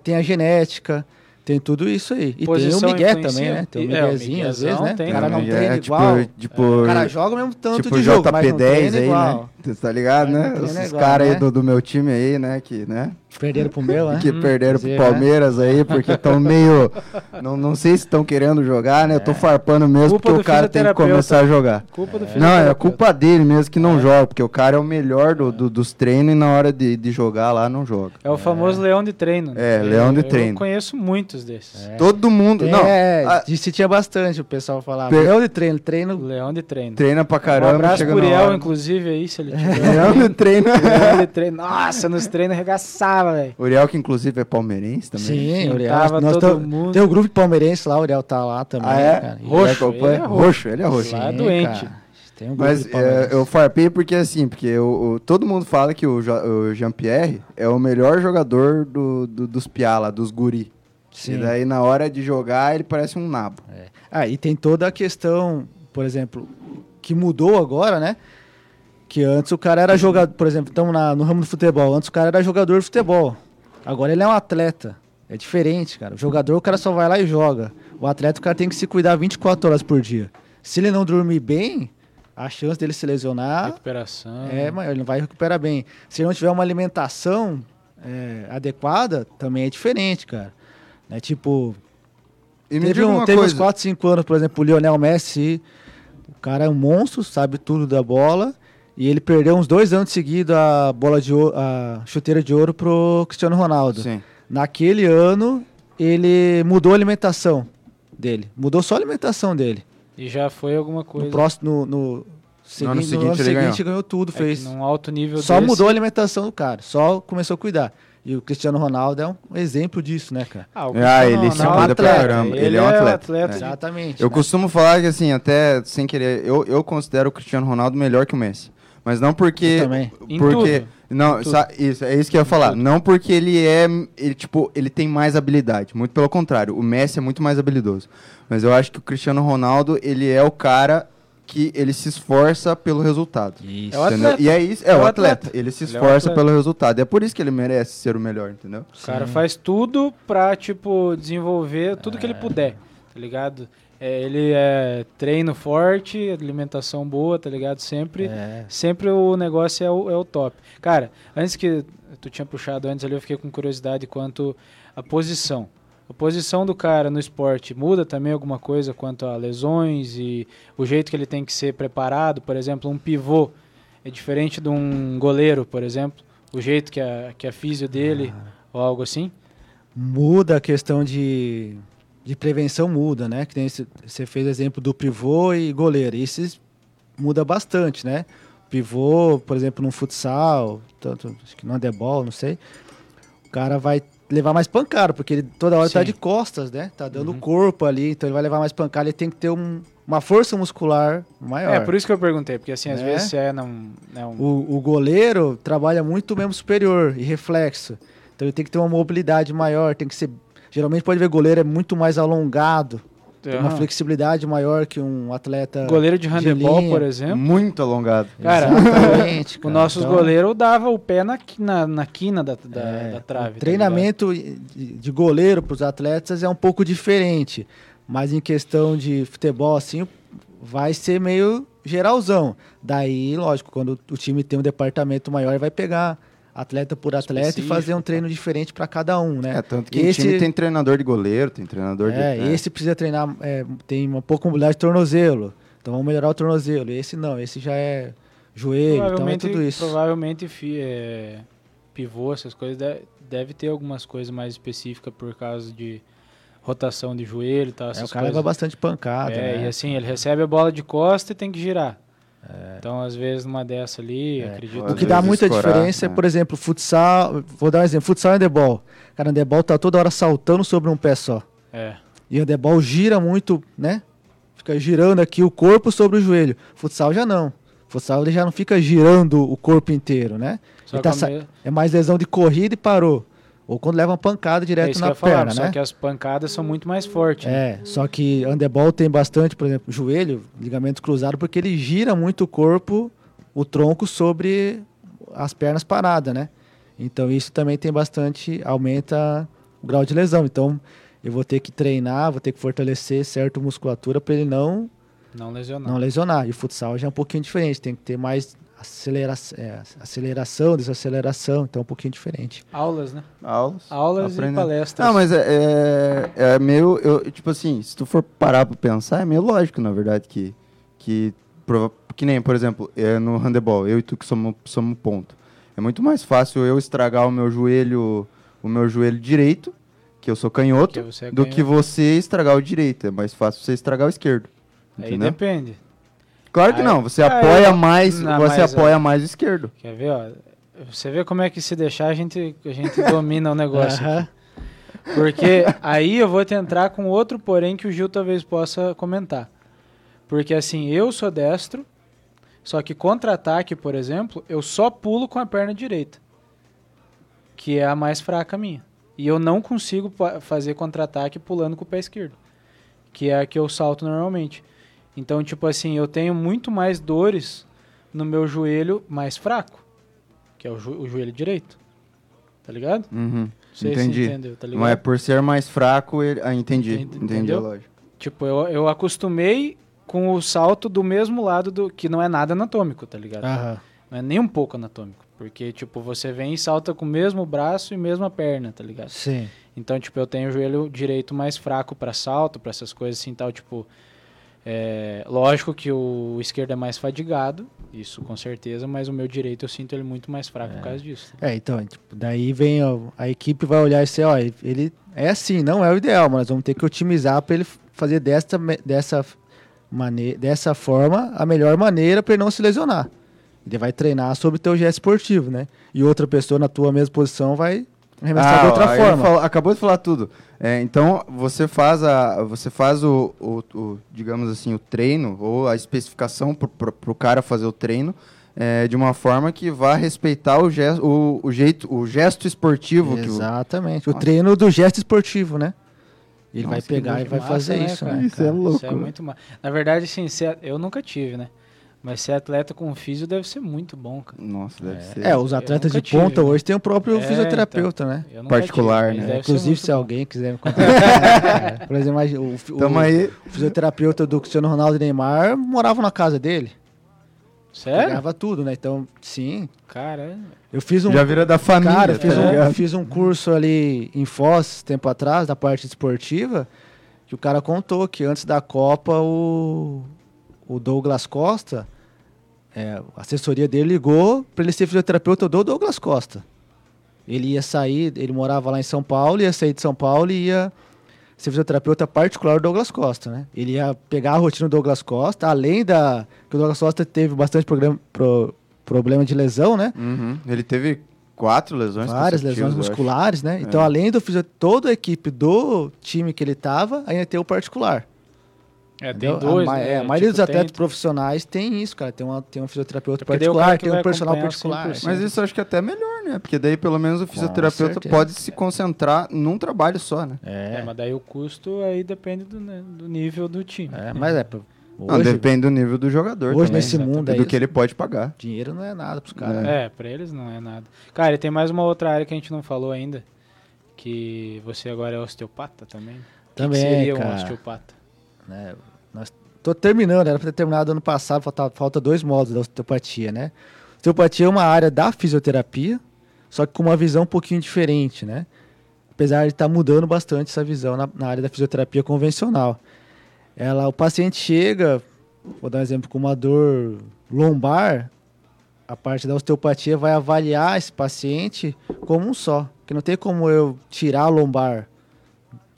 Tem a genética, tem tudo isso aí. E tem Posição o Miguel também, né? Tem o é, Miguelzinho, às vezes, né? tem, o cara não É, treina tipo, igual. tipo, o cara joga o mesmo tanto tipo de jogo, mas não JP10 treina aí, igual. né? Você tá ligado, Mas né? Os caras aí né? do, do meu time aí, né? Que, né? Perderam pro meu, né? que perderam Dizer, pro né? Palmeiras aí, porque estão meio. Não, não sei se estão querendo jogar, né? Eu tô farpando mesmo Culpa porque o cara tem que começar a jogar. Culpa do Não, é culpa dele mesmo que não joga, porque o cara é o melhor do, do- dos treinos e na hora de, de jogar lá não joga. É o famoso leão de treino. né? É, leão de treino. Eu conheço muitos desses. É. Todo mundo. Não, É, a- disse tinha bastante, o pessoal falava. Per- Leão de treino, treino. Leão de treino. treina pra um caramba. abraço Uriel, hora. inclusive, aí, se ele tiver. Leão de treino. Leão de treino. Nossa, nos treinos arregaçava, velho. Uriel, que inclusive é palmeirense também. Sim, Uriel. Tava Nós todo mundo. Tem o grupo de palmeirense lá, o Uriel tá lá também. Ah, é? cara. E- Roxo, Ele acompanha? ele é roxo. ele é roxo. Lá Sim, doente. cara. Tem um grupo Mas de é, eu farpei porque assim, porque o, o- todo mundo fala que o, o Jean-Pierre é o melhor jogador do, do- dos piá lá, dos guri. Sim. E daí na hora de jogar ele parece um nabo. Ah, e tem toda a questão, por exemplo, que mudou agora, né? Que antes o cara era jogador, por exemplo, estamos no ramo do futebol, antes o cara era jogador de futebol. Agora ele é um atleta. É diferente, cara. O jogador, o cara só vai lá e joga. O atleta, o cara tem que se cuidar 24 horas por dia. Se ele não dormir bem, a chance dele se lesionar Recuperação. é maior, ele não vai recuperar bem. Se ele não tiver uma alimentação é, adequada, também é diferente, cara. Né? Tipo, E me teve um, uma teve coisa. uns 4, 5 anos, por exemplo, o Lionel Messi cara é um monstro, sabe tudo da bola. E ele perdeu uns dois anos seguidos a bola de ouro, a chuteira de ouro pro Cristiano Ronaldo. Sim. Naquele ano, ele mudou a alimentação dele. Mudou só a alimentação dele. E já foi alguma coisa. No próximo, no, no, segui- no seguinte ano ele seguinte ganhou, tudo, É fez. num alto nível Só desse- mudou a alimentação do cara, só começou a cuidar. E o Cristiano Ronaldo é um exemplo disso, né, cara? Ah, o Ah, Cristiano ele se Ronaldo cuida pra atleta, caramba. Ele é um atleta. É. Exatamente. Eu né? costumo falar que, assim, até sem querer, eu, eu considero o Cristiano Ronaldo melhor que o Messi. Mas não porque. Eu também. Em Porque. tudo. Não, Em tudo. sa- isso, é isso que eu ia falar. Não porque ele é. Ele, tipo, ele tem mais habilidade. Muito pelo contrário. O Messi é muito mais habilidoso. Mas eu acho que o Cristiano Ronaldo, ele é o cara que ele se esforça pelo resultado. Isso. É o entendeu? atleta. E é isso, é, É o o atleta. atleta. Ele se Ele é esforça pelo resultado. É por isso que ele merece ser o melhor, entendeu? O cara faz tudo pra, tipo, desenvolver tudo que ele puder, tá ligado? É, ele é treino forte, alimentação boa, tá ligado? Sempre, É. sempre o negócio é o, é o top. Cara, antes que tu tinha puxado antes ali, eu fiquei com curiosidade quanto a posição. A posição do cara no esporte muda também alguma coisa quanto a lesões e o jeito que ele tem que ser preparado? Por exemplo, um pivô é diferente de um goleiro, por exemplo? O jeito que a, que a físio dele ou algo assim? Muda a questão de, de prevenção, muda, né? Que tem esse- você fez exemplo do pivô e goleiro. Isso muda bastante, né? Pivô, por exemplo, no futsal, tanto, acho que no handebol, não sei. O cara vai levar mais pancada, porque ele toda hora tá Sim. de costas, né? Tá dando Uhum. corpo ali, então ele vai levar mais pancada, ele tem que ter um- uma força muscular maior. É, por isso que eu perguntei, porque assim, às É. vezes é não, é um, O, o goleiro trabalha muito o membro superior e reflexo. Então ele tem que ter uma mobilidade maior, tem que ser. Geralmente pode ver goleiro é muito mais alongado, tem uma flexibilidade maior que um atleta. goleiro de handebol, por exemplo. Muito alongado. Cara, Exatamente, Os cara. nossos Então, goleiros davam o pé na, na, na quina da, da, é, da trave. o tá treinamento de, de goleiro para os atletas é um pouco diferente, mas em questão de futebol assim vai ser meio geralzão. Daí, lógico, quando o time tem um departamento maior, vai pegar atleta por atleta e fazer Específico, um treino diferente para cada um, né? É, tanto que Esse- time tem treinador de goleiro, tem treinador de. É, esse precisa treinar, é, tem uma pouca mobilidade de tornozelo. Então vamos melhorar o tornozelo. Esse não, esse já é joelho, então é provavelmente, tudo isso. provavelmente fi- é, pivô, essas coisas, deve, deve ter algumas coisas mais específicas por causa de rotação de joelho e tal. É, o cara coisas. leva bastante pancada. É, né? e assim, ele recebe a bola de costa e tem que girar. Então, às vezes, numa dessa ali, É. acredito O que dá muita escorar, diferença é, né? por exemplo, futsal. Vou dar um exemplo: futsal e handebol. Cara, handebol tá toda hora saltando sobre um pé só. É. E o handebol gira muito, né? Fica girando aqui o corpo sobre o joelho. Futsal já não. Futsal ele já não fica girando o corpo inteiro, né? Tá sa- É mais lesão de corrida e parou. Ou quando leva uma pancada é direto eu na ia falar, perna, só né? que as pancadas são muito mais fortes. né? É, só que handebol tem bastante, por exemplo, joelho, ligamento cruzado, porque ele gira muito o corpo, o tronco sobre as pernas paradas, né? Então isso também tem bastante, aumenta o grau de lesão. Então eu vou ter que treinar, vou ter que fortalecer certa musculatura para ele não Não lesionar. não lesionar. E o futsal já é um pouquinho diferente, tem que ter mais acelera é, aceleração, desaceleração, então é um pouquinho diferente. Aulas, né? Aulas. Aulas aprendendo. e palestras. Não, mas é, é, é meio. Eu, tipo assim, se tu for parar pra pensar, é meio lógico, na verdade, que. Que, prova- que nem, por exemplo, é no handebol, eu e tu que somos, somos ponto. É muito mais fácil eu estragar o meu joelho, o meu joelho direito, que eu sou canhoto, é do que canhoto. você estragar o direito. É mais fácil você estragar o esquerdo. Aí Entendeu? depende. Claro que Aí- não, você Ah, apoia eu- mais, Não, você mas, apoia mais o esquerdo. Quer ver, ó? Você vê como é que se deixar a gente, a gente domina o negócio. Aham. aqui. Porque aí eu vou te entrar com outro porém que o Gil talvez possa comentar. Porque assim, eu sou destro, só que contra-ataque, por exemplo, eu só pulo com a perna direita. Que é a mais fraca minha. E eu não consigo pa- fazer contra-ataque pulando com o pé esquerdo. Que é a que eu salto normalmente. Então, tipo assim, eu tenho muito mais dores no meu joelho mais fraco. Que é o, jo- o joelho direito. Tá ligado? Uhum. Não sei Entendi. se entendeu, tá ligado? Mas por ser mais fraco, ele... ah, entendi. Ent- Entendi entendeu? a lógica. Tipo, eu, eu acostumei com o salto do mesmo lado do que não é nada anatômico, tá ligado? Aham. Não é nem um pouco anatômico. Porque, tipo, você vem e salta com o mesmo braço e mesma perna, tá ligado? Sim. Então, tipo, eu tenho o joelho direito mais fraco pra salto, pra essas coisas assim tal, tipo. É, lógico que o esquerdo é mais fadigado, isso com certeza, mas o meu direito eu sinto ele muito mais fraco por causa disso. É, então, tipo, daí vem ó, a equipe vai olhar e dizer, ó, ele é assim, não é o ideal, mas vamos ter que otimizar para ele fazer desta, dessa, mane dessa forma a melhor maneira para ele não se lesionar. Ele vai treinar sobre o teu gesto esportivo, né? E outra pessoa na tua mesma posição vai arremessar de outra Ah, aí ele forma. falou- acabou de falar tudo. É, então você faz a, você faz o, o- o, digamos assim, o treino ou a especificação para o cara fazer o treino é, de uma forma que vá respeitar o gesto, o, o jeito, o gesto esportivo que o, Exatamente. O treino do gesto esportivo, né? Ele vai Nossa, que pegar e vai Massa, fazer né, isso, cara? né? Isso é cara? louco. Isso é muito Na verdade, sim, ser- eu nunca tive, né? Mas ser atleta com físio deve ser muito bom, cara. Nossa, deve ser. É, os atletas de tive, ponta né? hoje tem o próprio É, fisioterapeuta, né? Eu nunca Particular, tive, né? Inclusive, se bom. alguém quiser me contratar. é, por exemplo, o, o, Tamo aí. o fisioterapeuta do Cristiano Ronaldo e Neymar morava na casa dele. Sério? Pegava tudo, né? Então, sim. Cara, Eu fiz um. Já vira da família. cara, eu fiz, tá um, eu fiz um curso ali em Foz, tempo atrás, da parte esportiva, que o cara contou que antes da Copa o, o Douglas Costa, é, a assessoria dele ligou para ele ser fisioterapeuta do Douglas Costa. Ele ia sair, ele morava lá em São Paulo, ia sair de São Paulo e ia ser fisioterapeuta particular do Douglas Costa, né? Ele ia pegar a rotina do Douglas Costa, além da que o Douglas Costa teve bastante programa, pro- problema de lesão, né? Uhum. Ele teve quatro lesões Várias lesões musculares, né? Então, É. além do fisio, toda a equipe do time que ele tava, ainda tem o particular. É, tem dois. a, né? é, a maioria Tipo, dos atletas tem- profissionais tem isso, cara. Tem, uma, tem um fisioterapeuta Porque particular, tem um personal particular. 100%. Mas isso eu acho que é até melhor, né? Porque daí pelo menos o fisioterapeuta pode se concentrar num trabalho só, né? É, É, mas daí o custo aí depende do, né, do nível do time. é, mas é. pô, Não, Hoje, depende do nível do jogador hoje também, nesse né? mundo E aí, do que ele pode pagar. dinheiro não é nada pros caras. É, pra eles não é nada. Cara, e tem mais uma outra área que a gente não falou ainda. Que você agora é osteopata também. Também, que seria cara. um osteopata? né? Nós tô terminando, era para ter terminado ano passado, falta, falta dois módulos da osteopatia, né? Osteopatia é uma área da fisioterapia, só que com uma visão um pouquinho diferente, né? Apesar de estar mudando bastante essa visão na, na área da fisioterapia convencional. Ela, o paciente chega, vou dar um exemplo, com uma dor lombar, a parte da osteopatia vai avaliar esse paciente como um só, que não tem como eu tirar a lombar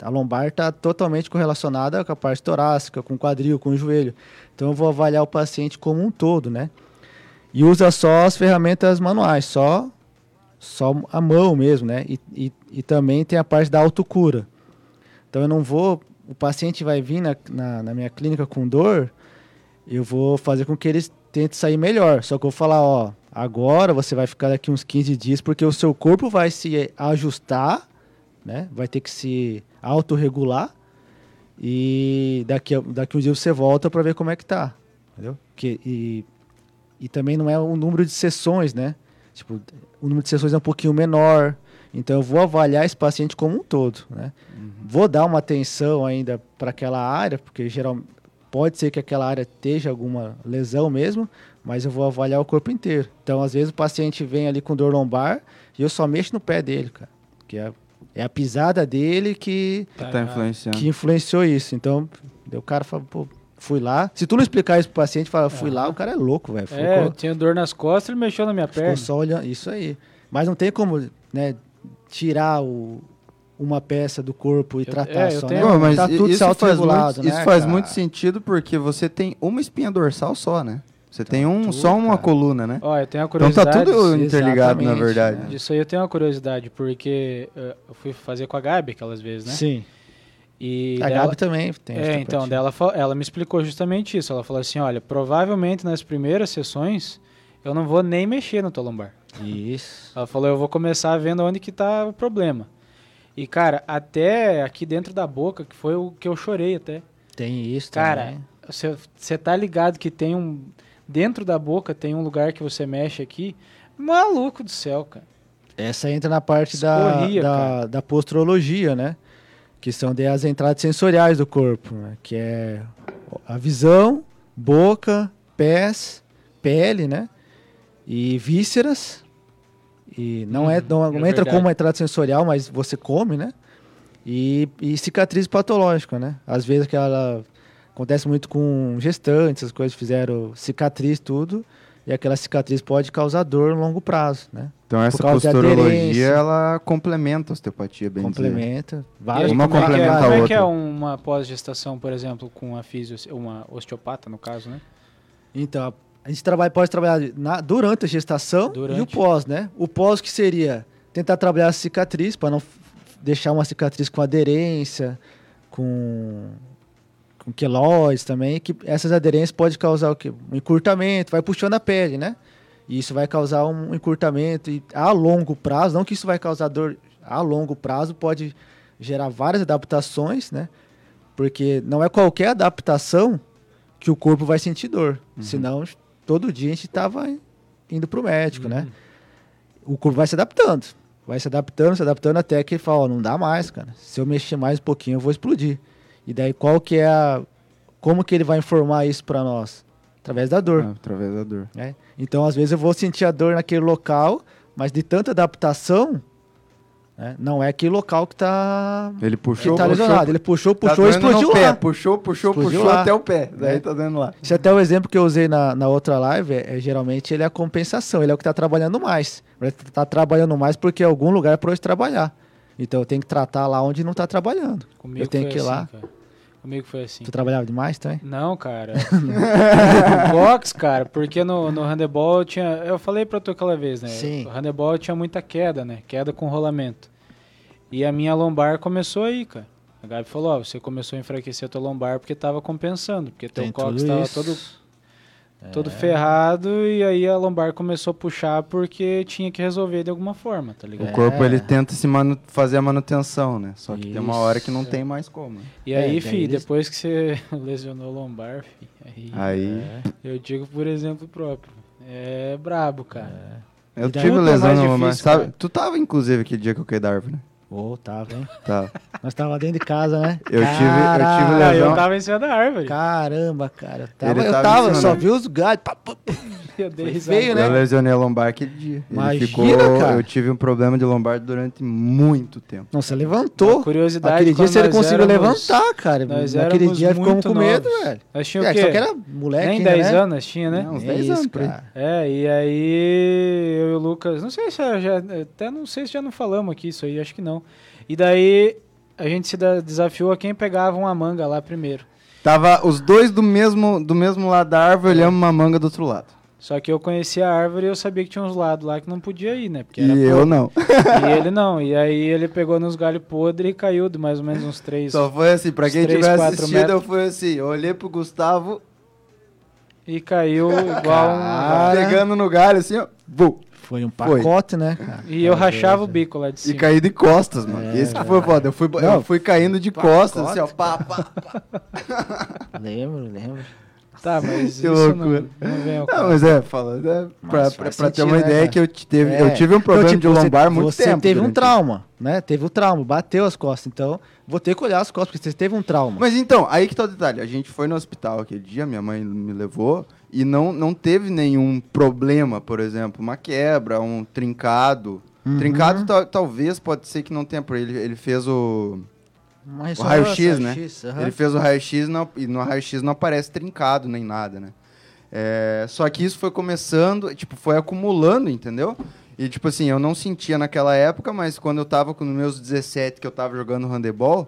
a lombar está totalmente correlacionada com a parte torácica, com o quadril, com o joelho. Então eu vou avaliar o paciente como um todo, né? E usa só as ferramentas manuais, só só a mão mesmo, né? E, e, e também tem a parte da autocura. Então eu não vou, o paciente vai vir na, na, na minha clínica com dor, eu vou fazer com que ele tente sair melhor. Só que eu vou falar, ó, agora você vai ficar daqui uns 15 dias porque o seu corpo vai se ajustar né? Vai ter que se autorregular e daqui a, daqui uns dias você volta para ver como é que tá, entendeu? Que, e, e também não é o número de sessões, né? Tipo, o número de sessões é um pouquinho menor, então eu vou avaliar esse paciente como um todo, né? Vou dar uma atenção ainda para aquela área, porque geralmente pode ser que aquela área esteja alguma lesão mesmo, mas eu vou avaliar o corpo inteiro. Então, às vezes o paciente vem ali com dor lombar e eu só mexo no pé dele, cara, que é é a pisada dele que, Que tá influenciando. que influenciou isso. Então, o cara fala, pô, fui lá. Se tu não explicar isso pro paciente, fala, fui lá, o cara é louco, velho. É, eu tinha dor nas costas, ele mexeu na minha ficou perna. só olhando. Isso aí. Mas não tem como, né, tirar o, uma peça do corpo e Eu- tratar é, só, tenho- né? Pô, mas tá tudo isso se faz, muito, né, isso faz cara? muito sentido porque você tem uma espinha dorsal só, né? Você tem um, tudo, só uma cara. coluna, né? Ó, eu tenho uma Então tá curiosidade. tudo interligado, na verdade. né? Disso aí eu tenho uma curiosidade, porque eh, eu fui fazer com a Gabi aquelas vezes, né? Sim. E A dela- Gabi também tem É, então, dela, ela me explicou justamente isso. Ela falou assim: olha, provavelmente nas primeiras sessões eu não vou nem mexer no teu lombar. Isso. Ela falou: eu vou começar vendo onde que tá o problema. E, cara, até aqui dentro da boca, que foi o que eu chorei até. Tem isso Cara, também. você tá ligado que tem um. Dentro da boca tem um lugar que você mexe aqui. Maluco do céu, cara. Essa entra na parte da, Escorria, da, cara. da posturologia, né? Que são daí as entradas sensoriais do corpo, né? Que é a visão, boca, pés, pele, né? E vísceras. E não, é, Uhum, não, é não entra como uma entrada sensorial, mas você come, né? E, e cicatriz patológica, né? Às vezes aquela Acontece muito com gestantes, essas coisas fizeram cicatriz, tudo. E aquela cicatriz pode causar dor no longo prazo, né? Então essa posturologia, aderência. ela complementa a osteopatia, bem. Complementa. Várias Uma como é que é- complementa a Como é que é outra. uma pós-gestação, por exemplo, com a fisio, uma osteopata, no caso, né? Então, a gente trabalha, pode trabalhar na- durante a gestação Durante. e o pós, né? O pós que seria tentar trabalhar a cicatriz, para não deixar uma cicatriz com aderência, com, com queloides também, que essas aderências podem causar o quê? Um encurtamento, vai puxando a pele, né? E isso vai causar um encurtamento e a longo prazo, não que isso vai causar dor a longo prazo, pode gerar várias adaptações, né? Porque não é qualquer adaptação que o corpo vai sentir dor. Senão, todo dia a gente tava indo pro médico, né? O corpo vai se adaptando. Vai se adaptando, se adaptando até que ele fala, ó, não dá mais, cara. Se eu mexer mais um pouquinho, eu vou explodir. E daí qual que é a... Como que ele vai informar isso para nós? Através da dor. Ah, através da dor. né? Então, às vezes, eu vou sentir a dor naquele local, mas de tanta adaptação, né, não é aquele local que tá, Ele que puxou, tá puxou, lesionado. Ele puxou, tá puxou e doendo no explodiu pé. lá. Puxou, puxou, Explodiu puxou lá. até o pé. Daí É. tá dando lá. Esse é até o exemplo que eu usei na, na outra live, é, é, geralmente ele é a compensação, ele é o que está trabalhando mais. Ele está trabalhando mais porque é algum lugar para hoje trabalhar. Então eu tenho que tratar lá onde não está trabalhando. Comigo eu tenho que ir assim, lá. cara. Comigo foi assim. Tu trabalhava demais também? Não, cara. no box, cara, porque no, no handebol eu tinha. Eu falei pra tu aquela vez, né? Sim. O handebol tinha muita queda, né? Queda com rolamento. E a minha lombar começou aí, cara. A Gabi falou, ó, você começou a enfraquecer a tua lombar porque tava compensando, porque teu Tem tudo tava isso. Todo, todo É. ferrado e aí a lombar começou a puxar porque tinha que resolver de alguma forma, tá ligado? O corpo É. ele tenta se manu- fazer a manutenção, né? Só que tem uma Isso. hora que não tem mais como. né? E É, aí, daí fi, eles- depois que você lesionou a lombar, fi, aí, Aí eu digo por exemplo próprio. É brabo, cara. eu E daí- tive é lesão no sabe? cara. Tu tava inclusive aquele dia que eu caí da árvore, né? Ô, tava, hein? Tava. Nós tava dentro de casa, né? Eu tive- eu tive Ah, eu lesão. tava em cima da árvore. Caramba, cara. Eu tava, Ele eu, tava só né? vi os galhos. pá, pá, pá. Eu dei Foi risada. feio, né? Eu lesionei a lombar aquele dia. Ele Imagina, ficou, cara. Eu tive um problema de lombar durante muito tempo. Não, você levantou. Uma curiosidade, Aquele dia você conseguiu éramos- levantar, cara. nós Naquele dia ficamos com medo, novos. velho. Nós tínhamos É, o quê? só que era moleque Nem ainda, 10 né? anos tinha, né? Não, uns É 10 isso, anos cara. É, e aí eu e o Lucas, não sei se já- até não sei se já não falamos aqui isso aí, acho que não. E daí a gente se desafiou a quem pegava uma manga lá primeiro. Tava os dois do mesmo, do mesmo lado da árvore olhando uma manga do outro lado. Só que eu conhecia a árvore e eu sabia que tinha uns lados lá que não podia ir, né? Porque E era eu podre. não. E ele não. E aí ele pegou nos galhos podres e caiu de mais ou menos uns três. Só foi assim, pra quem três, tiver assistido, eu metros. fui assim, eu olhei pro Gustavo, E caiu igual um. Pegando no galho assim, ó, bu, Foi um Foi. pacote, né, cara? E eu Meu rachava o Deus, bico lá de e cima. caí de costas, mano. É, Esse que foi foda. Eu fui, eu Não, fui caindo de costas, assim, ó, pá, pá. Lembro, lembro. Tá, mas Que isso loucura. não, não vem ao Não, mas é, falando, é, pra, pra, pra ter uma né, ideia cara? que eu, te- teve, É. eu tive um problema Então, tipo, de você- lombar há muito você tempo. teve um trauma, né? Teve o trauma, bateu as costas. Então, vou ter que olhar as costas, porque você teve um trauma. Mas então, aí que tá o detalhe. A gente foi no hospital aquele dia, minha mãe me levou, e não, não teve nenhum problema, por exemplo, uma quebra, um trincado. Uhum. Trincado tal- talvez pode ser que não tenha, porque ele, ele fez o. O raio-x, né? raio-x, aham. Ele fez o raio-x não- e no raio-x não aparece trincado nem nada, né? É, só que isso foi começando, tipo, foi acumulando, entendeu? E, tipo assim, eu não sentia naquela época, mas quando eu tava com os meus 17, que eu tava jogando handebol,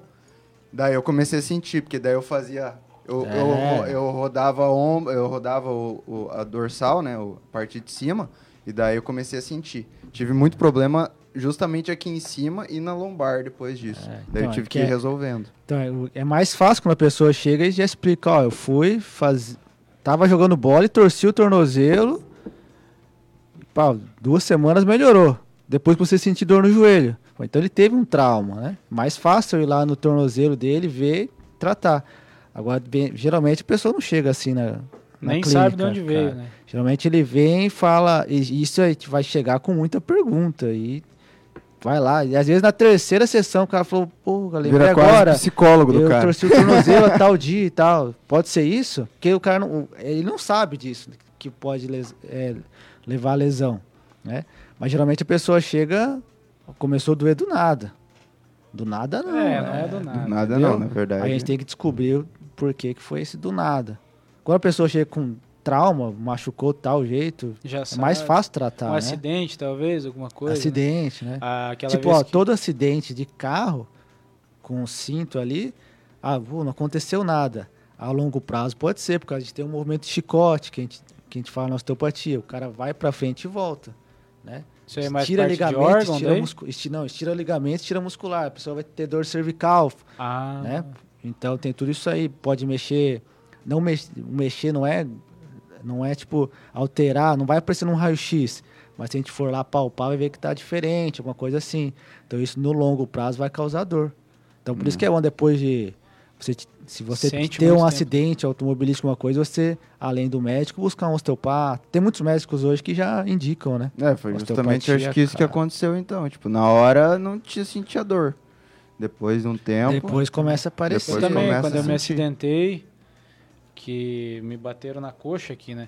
daí eu comecei a sentir, porque daí eu fazia. Eu, eu, É. eu rodava, a om- eu rodava o, o- a dorsal, né? A parte de cima, e daí eu comecei a sentir. Tive muito problema justamente aqui em cima e na lombar depois disso. É, daí então, eu é tive que que ir é- resolvendo. Então, é é mais fácil quando a pessoa chega e já explica, ó, eu fui, faz... tava jogando bola e torci o tornozelo, pá, duas semanas melhorou. Depois que você sentir dor no joelho. Então ele teve um trauma, né? Mais fácil eu ir lá no tornozelo dele, ver e tratar. Agora, bem, geralmente a pessoa não chega assim na, na Nem clínica, sabe de onde veio, cara. né? Geralmente ele vem e fala, e isso aí vai chegar com muita pergunta e vai lá. E às vezes na terceira sessão o cara falou, pô, galera, Vira agora psicólogo do eu cara. torci o tornozelo a tal dia e tal. Pode ser isso? Porque o cara não, ele não sabe disso, que pode les- é, levar a lesão, né? Mas geralmente a pessoa chega, começou a doer do nada. Do nada não. É, não né? é do nada. Nada Entendeu? não, na verdade. A gente tem que descobrir por que que foi esse do nada. Quando a pessoa chega com trauma, machucou tal jeito, Já é mais sabe. fácil tratar, Um né? acidente, talvez, alguma coisa. né? Acidente, né? Ah, aquela tipo, ó, que- todo acidente de carro com um cinto ali, ah, pô, não aconteceu nada. A longo prazo pode ser, porque a gente tem um movimento de chicote, que a gente, que a gente fala na osteopatia. O cara vai pra frente e volta, né? Isso aí é mais estira parte ligamento, de órgão, estira, muscu não, estira ligamento, estira muscular. A pessoa vai ter dor cervical, Ah, né? Então tem tudo isso aí. Pode mexer, não mex, mexer não é, não é tipo alterar, não vai aparecer num raio-x. Mas se a gente for lá palpar, vai ver que tá diferente, alguma coisa assim. Então isso no longo prazo vai causar dor. Então por isso que é bom depois de você se você Sente ter um tempo. acidente automobilístico, alguma coisa, você, além do médico, buscar um osteopata. Tem muitos médicos hoje que já indicam, né? É, foi justamente acho que isso que cara. aconteceu então. Tipo, na hora não te sentia dor. Depois de um tempo. Depois começa a aparecer. Depois também, começa quando a eu me acidentei, que me bateram na coxa aqui, né?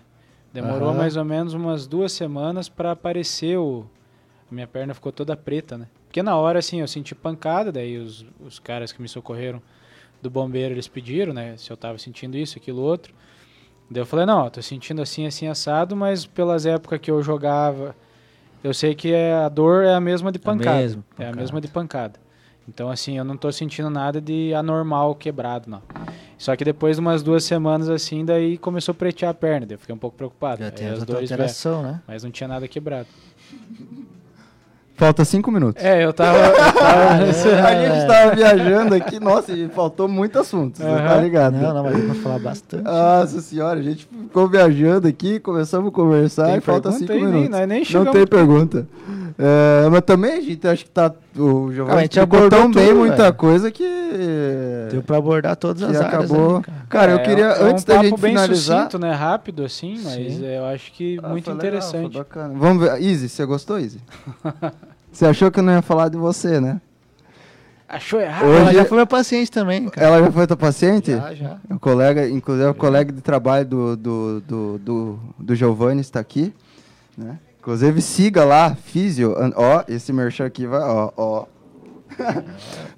Demorou Aham. mais ou menos umas duas semanas pra aparecer o... A minha perna ficou toda preta, né? Porque na hora, assim, eu senti pancada, daí os, os caras que me socorreram do bombeiro, eles pediram, né? Se eu tava sentindo isso, aquilo, outro. Daí eu falei, não, tô sentindo assim, assim, assado, mas pelas épocas que eu jogava, eu sei que é, a dor é a mesma de pancada. mesma É a pancada. mesma de pancada. Então, assim, eu não tô sentindo nada de anormal quebrado, não. Só que depois de umas duas semanas, assim, daí começou a pretear a perna. Daí eu fiquei um pouco preocupado. Já dores vieram, alteração, né? mas não tinha nada quebrado. Falta cinco minutos. É, eu tava... eu tava A gente tava viajando aqui, nossa, e faltou muito assunto, você tá ligado? Não, não, mas pra falar bastante. Nossa senhora, a gente ficou viajando aqui, começamos a conversar Tem e falta cinco aí, nem- minutos. nós nem Não chegamos- tem pergunta. É, mas também a gente acha que tá. O Ah, Giovanni a gente explicou abordou tão bem tudo, muita velho. coisa que. Deu pra abordar todas que as áreas acabou. ali, cara. cara. eu É, queria, é antes um da papo gente bem finalizar. sucinto, né? Rápido, assim, mas Sim. eu acho que Ah, muito legal, interessante. foi bacana. Vamos ver. Izzy, você gostou, Izzy? você achou que eu não ia falar de você, né? Achou errado? Hoje- Ela já foi meu paciente também, cara. Ela já foi tua paciente? Já, já. O colega, inclusive o colega de trabalho do, do, do, do, do Giovanni está aqui. Né? Inclusive siga lá, Físio. Ó, esse merchan aqui vai, ó, ó. É,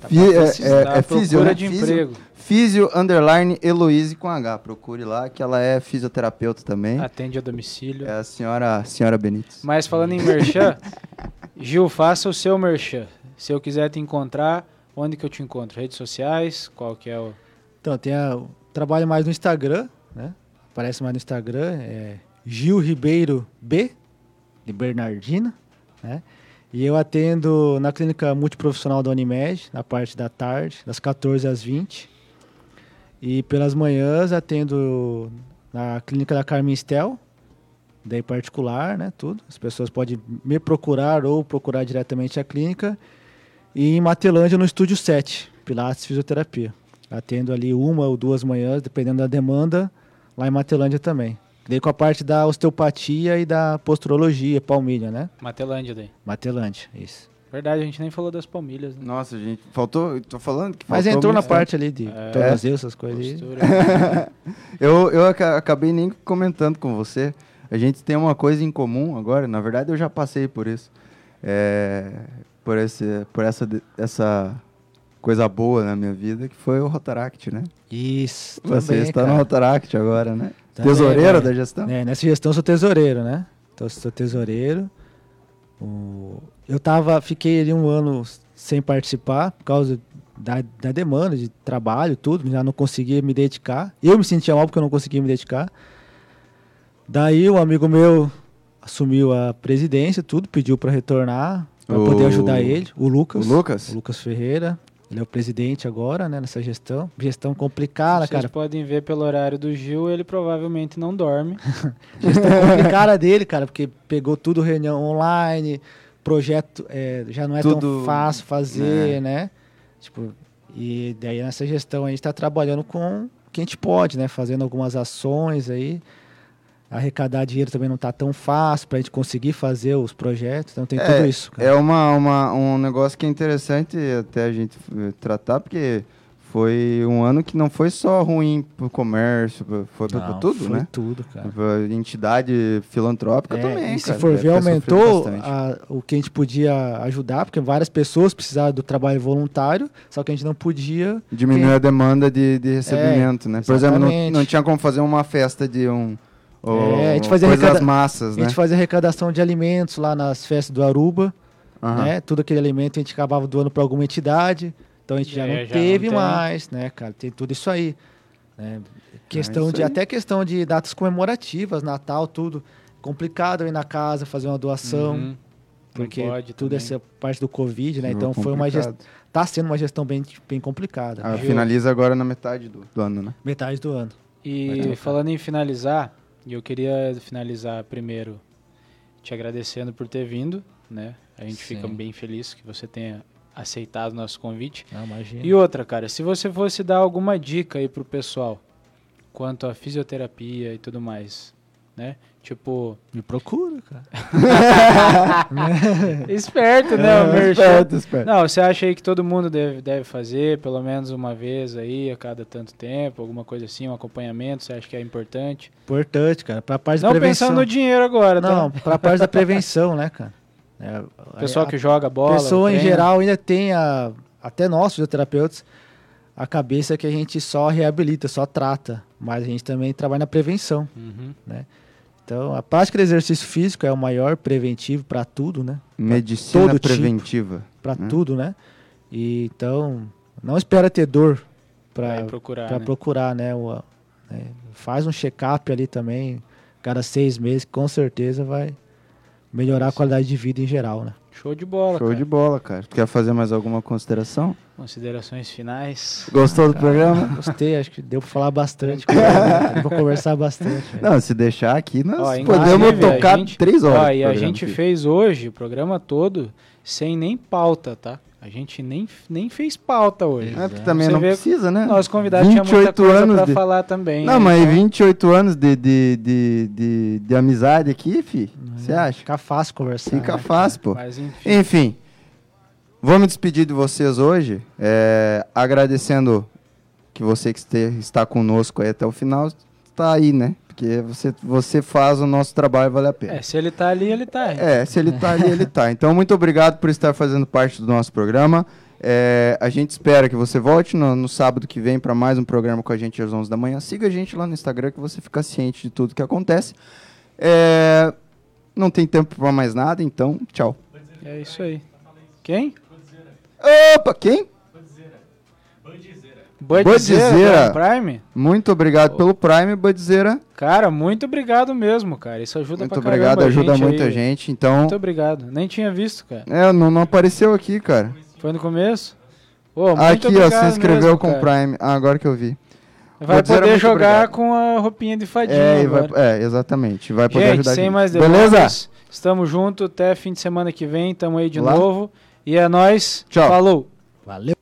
Tá é, à é Físio, procura né? de Físio, emprego. Físio underline Heloise com H. Procure lá, que ela é fisioterapeuta também. Atende a domicílio. É a senhora, a senhora Benítez. Mas falando em merchan, Gil, faça o seu merchan. Se eu quiser te encontrar, onde que eu te encontro? Redes sociais? Qual que é o... Então, tem a, trabalho mais no Instagram, né? Aparece mais no Instagram, é Gil Ribeiro B, de Bernardina, né? E eu atendo na clínica multiprofissional da Unimed, na parte da tarde, das 14 às 20. E pelas manhãs atendo na clínica da Carmen Stel, daí particular, né? Tudo. As pessoas podem me procurar ou procurar diretamente a clínica. E em Matelândia, no Estúdio 7, Pilates Fisioterapia. Atendo ali uma ou duas manhãs, dependendo da demanda, lá em Matelândia também. Daí com a parte da osteopatia e da posturologia, palmilha, né? Matelândia daí. Matelândia, isso. Verdade, a gente nem falou das palmilhas, né? Nossa, gente, faltou. Tô falando que Mas entrou na parte ali de É. tornozelo, essas coisas. Eu, eu aca- acabei nem comentando com você. A gente tem uma coisa em comum agora. Na verdade, eu já passei por isso. É, por esse, por essa, essa coisa boa na minha vida, que foi o Rotaract, né? Isso. Você também, está no cara. Rotaract agora, né? Também, Tesoureiro cara. da gestão? É, nessa gestão eu sou tesoureiro, né? Então eu sou tesoureiro. Eu tava, fiquei ali um ano sem participar por causa da, da demanda de trabalho, tudo, já não conseguia me dedicar. Eu me sentia mal porque eu não conseguia me dedicar. Daí um amigo meu assumiu a presidência, tudo, pediu para retornar, para poder ajudar ele, o Lucas. O Lucas? O Lucas Ferreira. Ele é o presidente agora, né, nessa gestão. Gestão complicada, Vocês cara. podem ver pelo horário do Gil, ele provavelmente não dorme. Gestão complicada dele, cara, porque pegou tudo reunião online, projeto é, já não é Tudo, tão fácil fazer, né? né? Tipo, e daí nessa gestão a gente está trabalhando com o que a gente pode, né? Fazendo algumas ações aí. Arrecadar dinheiro também não tá tão fácil para a gente conseguir fazer os projetos, então tem É, tudo isso. Cara. É uma, uma, um negócio que é interessante até a gente eh, tratar, porque foi um ano que não foi só ruim pro comércio, pro- foi Não, tudo, foi né? tudo, cara. Pra entidade filantrópica É, também, e se cara, for ver, aumentou a- o que a gente podia ajudar, porque várias pessoas precisavam do trabalho voluntário, só que a gente não podia. Diminuir a demanda de, de recebimento, né? Por exemplo, não, exatamente. não tinha como fazer uma festa de um... ou- É, a gente fazia coisas arrecada- massas, A né? gente fazia arrecadação de alimentos lá nas festas do Aruba, Aham. né? Tudo aquele alimento a gente acabava doando para alguma entidade, então a gente já É, não já não teve tem. mais, né, cara? Tem tudo isso aí. né? Questão É isso de aí. até questão de datas comemorativas, Natal, tudo complicado ir na casa fazer uma doação, Uhum. porque Não pode tudo também. essa parte do Covid, né? Ficou Então foi uma gestão, complicado. tá sendo uma gestão bem bem complicada. Ah, né? finaliza agora na metade do, do ano, né? Metade do ano. E falando em finalizar, eu queria finalizar primeiro te agradecendo por ter vindo, né? A gente fica Sim. bem feliz que você tenha aceitado o nosso convite. Não, imagina. E outra, cara, se você fosse dar alguma dica aí pro pessoal quanto à fisioterapia e tudo mais, né? Tipo, Me procura, cara. esperto, né? o. É, esperto, esperto. Não, você acha aí que todo mundo deve, deve fazer pelo menos uma vez aí, a cada tanto tempo, alguma coisa assim, um acompanhamento, você acha que é importante? Importante, cara. Pra parte Não da prevenção. pensando no dinheiro agora, tá? Não, pra parte da prevenção, né, cara? É, Pessoal a- que joga bola. pessoa em geral ainda tem a, até nós fisioterapeutas a cabeça que a gente só reabilita, só trata, mas a gente também trabalha na prevenção. Uhum. Então, a prática de exercício físico é o maior preventivo para tudo, né? Medicina todo tipo. preventiva. Para Né? tudo, né? E então, não espera ter dor para procurar. para né? procurar, né? O, né? Faz um check-up ali também, cada seis meses, que com certeza vai melhorar a qualidade de vida em geral, né? Show de bola, Show cara. de bola, cara. Tu quer fazer mais alguma consideração? Considerações finais. Gostou do programa? Gostei, acho que deu para falar bastante, deu pra conversar bastante. velho. Não, se deixar aqui, nós Ó, podemos tocar gente- três horas. Ó, e a gente aqui. fez hoje o programa todo sem nem pauta, tá? A gente nem, nem fez pauta hoje. É, porque também Você não precisa, né? Nosso convidado tinha muita 28 coisa anos pra de- falar também. Não, mas Então, 28 anos de, de, de, de, de amizade aqui, fi. Você acha? Fica fácil conversar. Fica né? fácil, pô. Mas enfim. Enfim, vou me despedir de vocês hoje, é, agradecendo que você que este- está conosco aí até o final, está aí, né? Porque você, você faz o nosso trabalho valer a pena. É, se ele tá ali, ele tá. É, se ele tá ali, ele tá. Então, muito obrigado por estar fazendo parte do nosso programa. É, a gente espera que você volte no, no sábado que vem para mais um programa com a gente às 11 da manhã. Siga a gente lá no Instagram que você fica ciente de tudo que acontece. É, não tem tempo para mais nada, então, tchau. É isso aí. Quem? Opa, quem? Bud Budzera. Zera, Prime? Muito obrigado pelo Prime, Budzeira. Cara, muito obrigado mesmo, cara. Isso ajuda Muito pra obrigado, caramba a ajuda gente muita aí. gente. Então, Muito obrigado. Nem tinha visto, cara. é, não, não apareceu aqui, cara. Foi no começo? Muito aqui, ó, obrigado se inscreveu mesmo, com o. Prime. Ah, agora que eu vi. Vai Budzera, poder muito jogar obrigado. com a roupinha de fadinha É, vai- é, exatamente. Vai poder Gente, ajudar a sem gente. mais Beleza? delongas, estamos junto até fim de semana que vem, tamo aí de Lá. novo. E é nóis. Tchau. Falou. Valeu.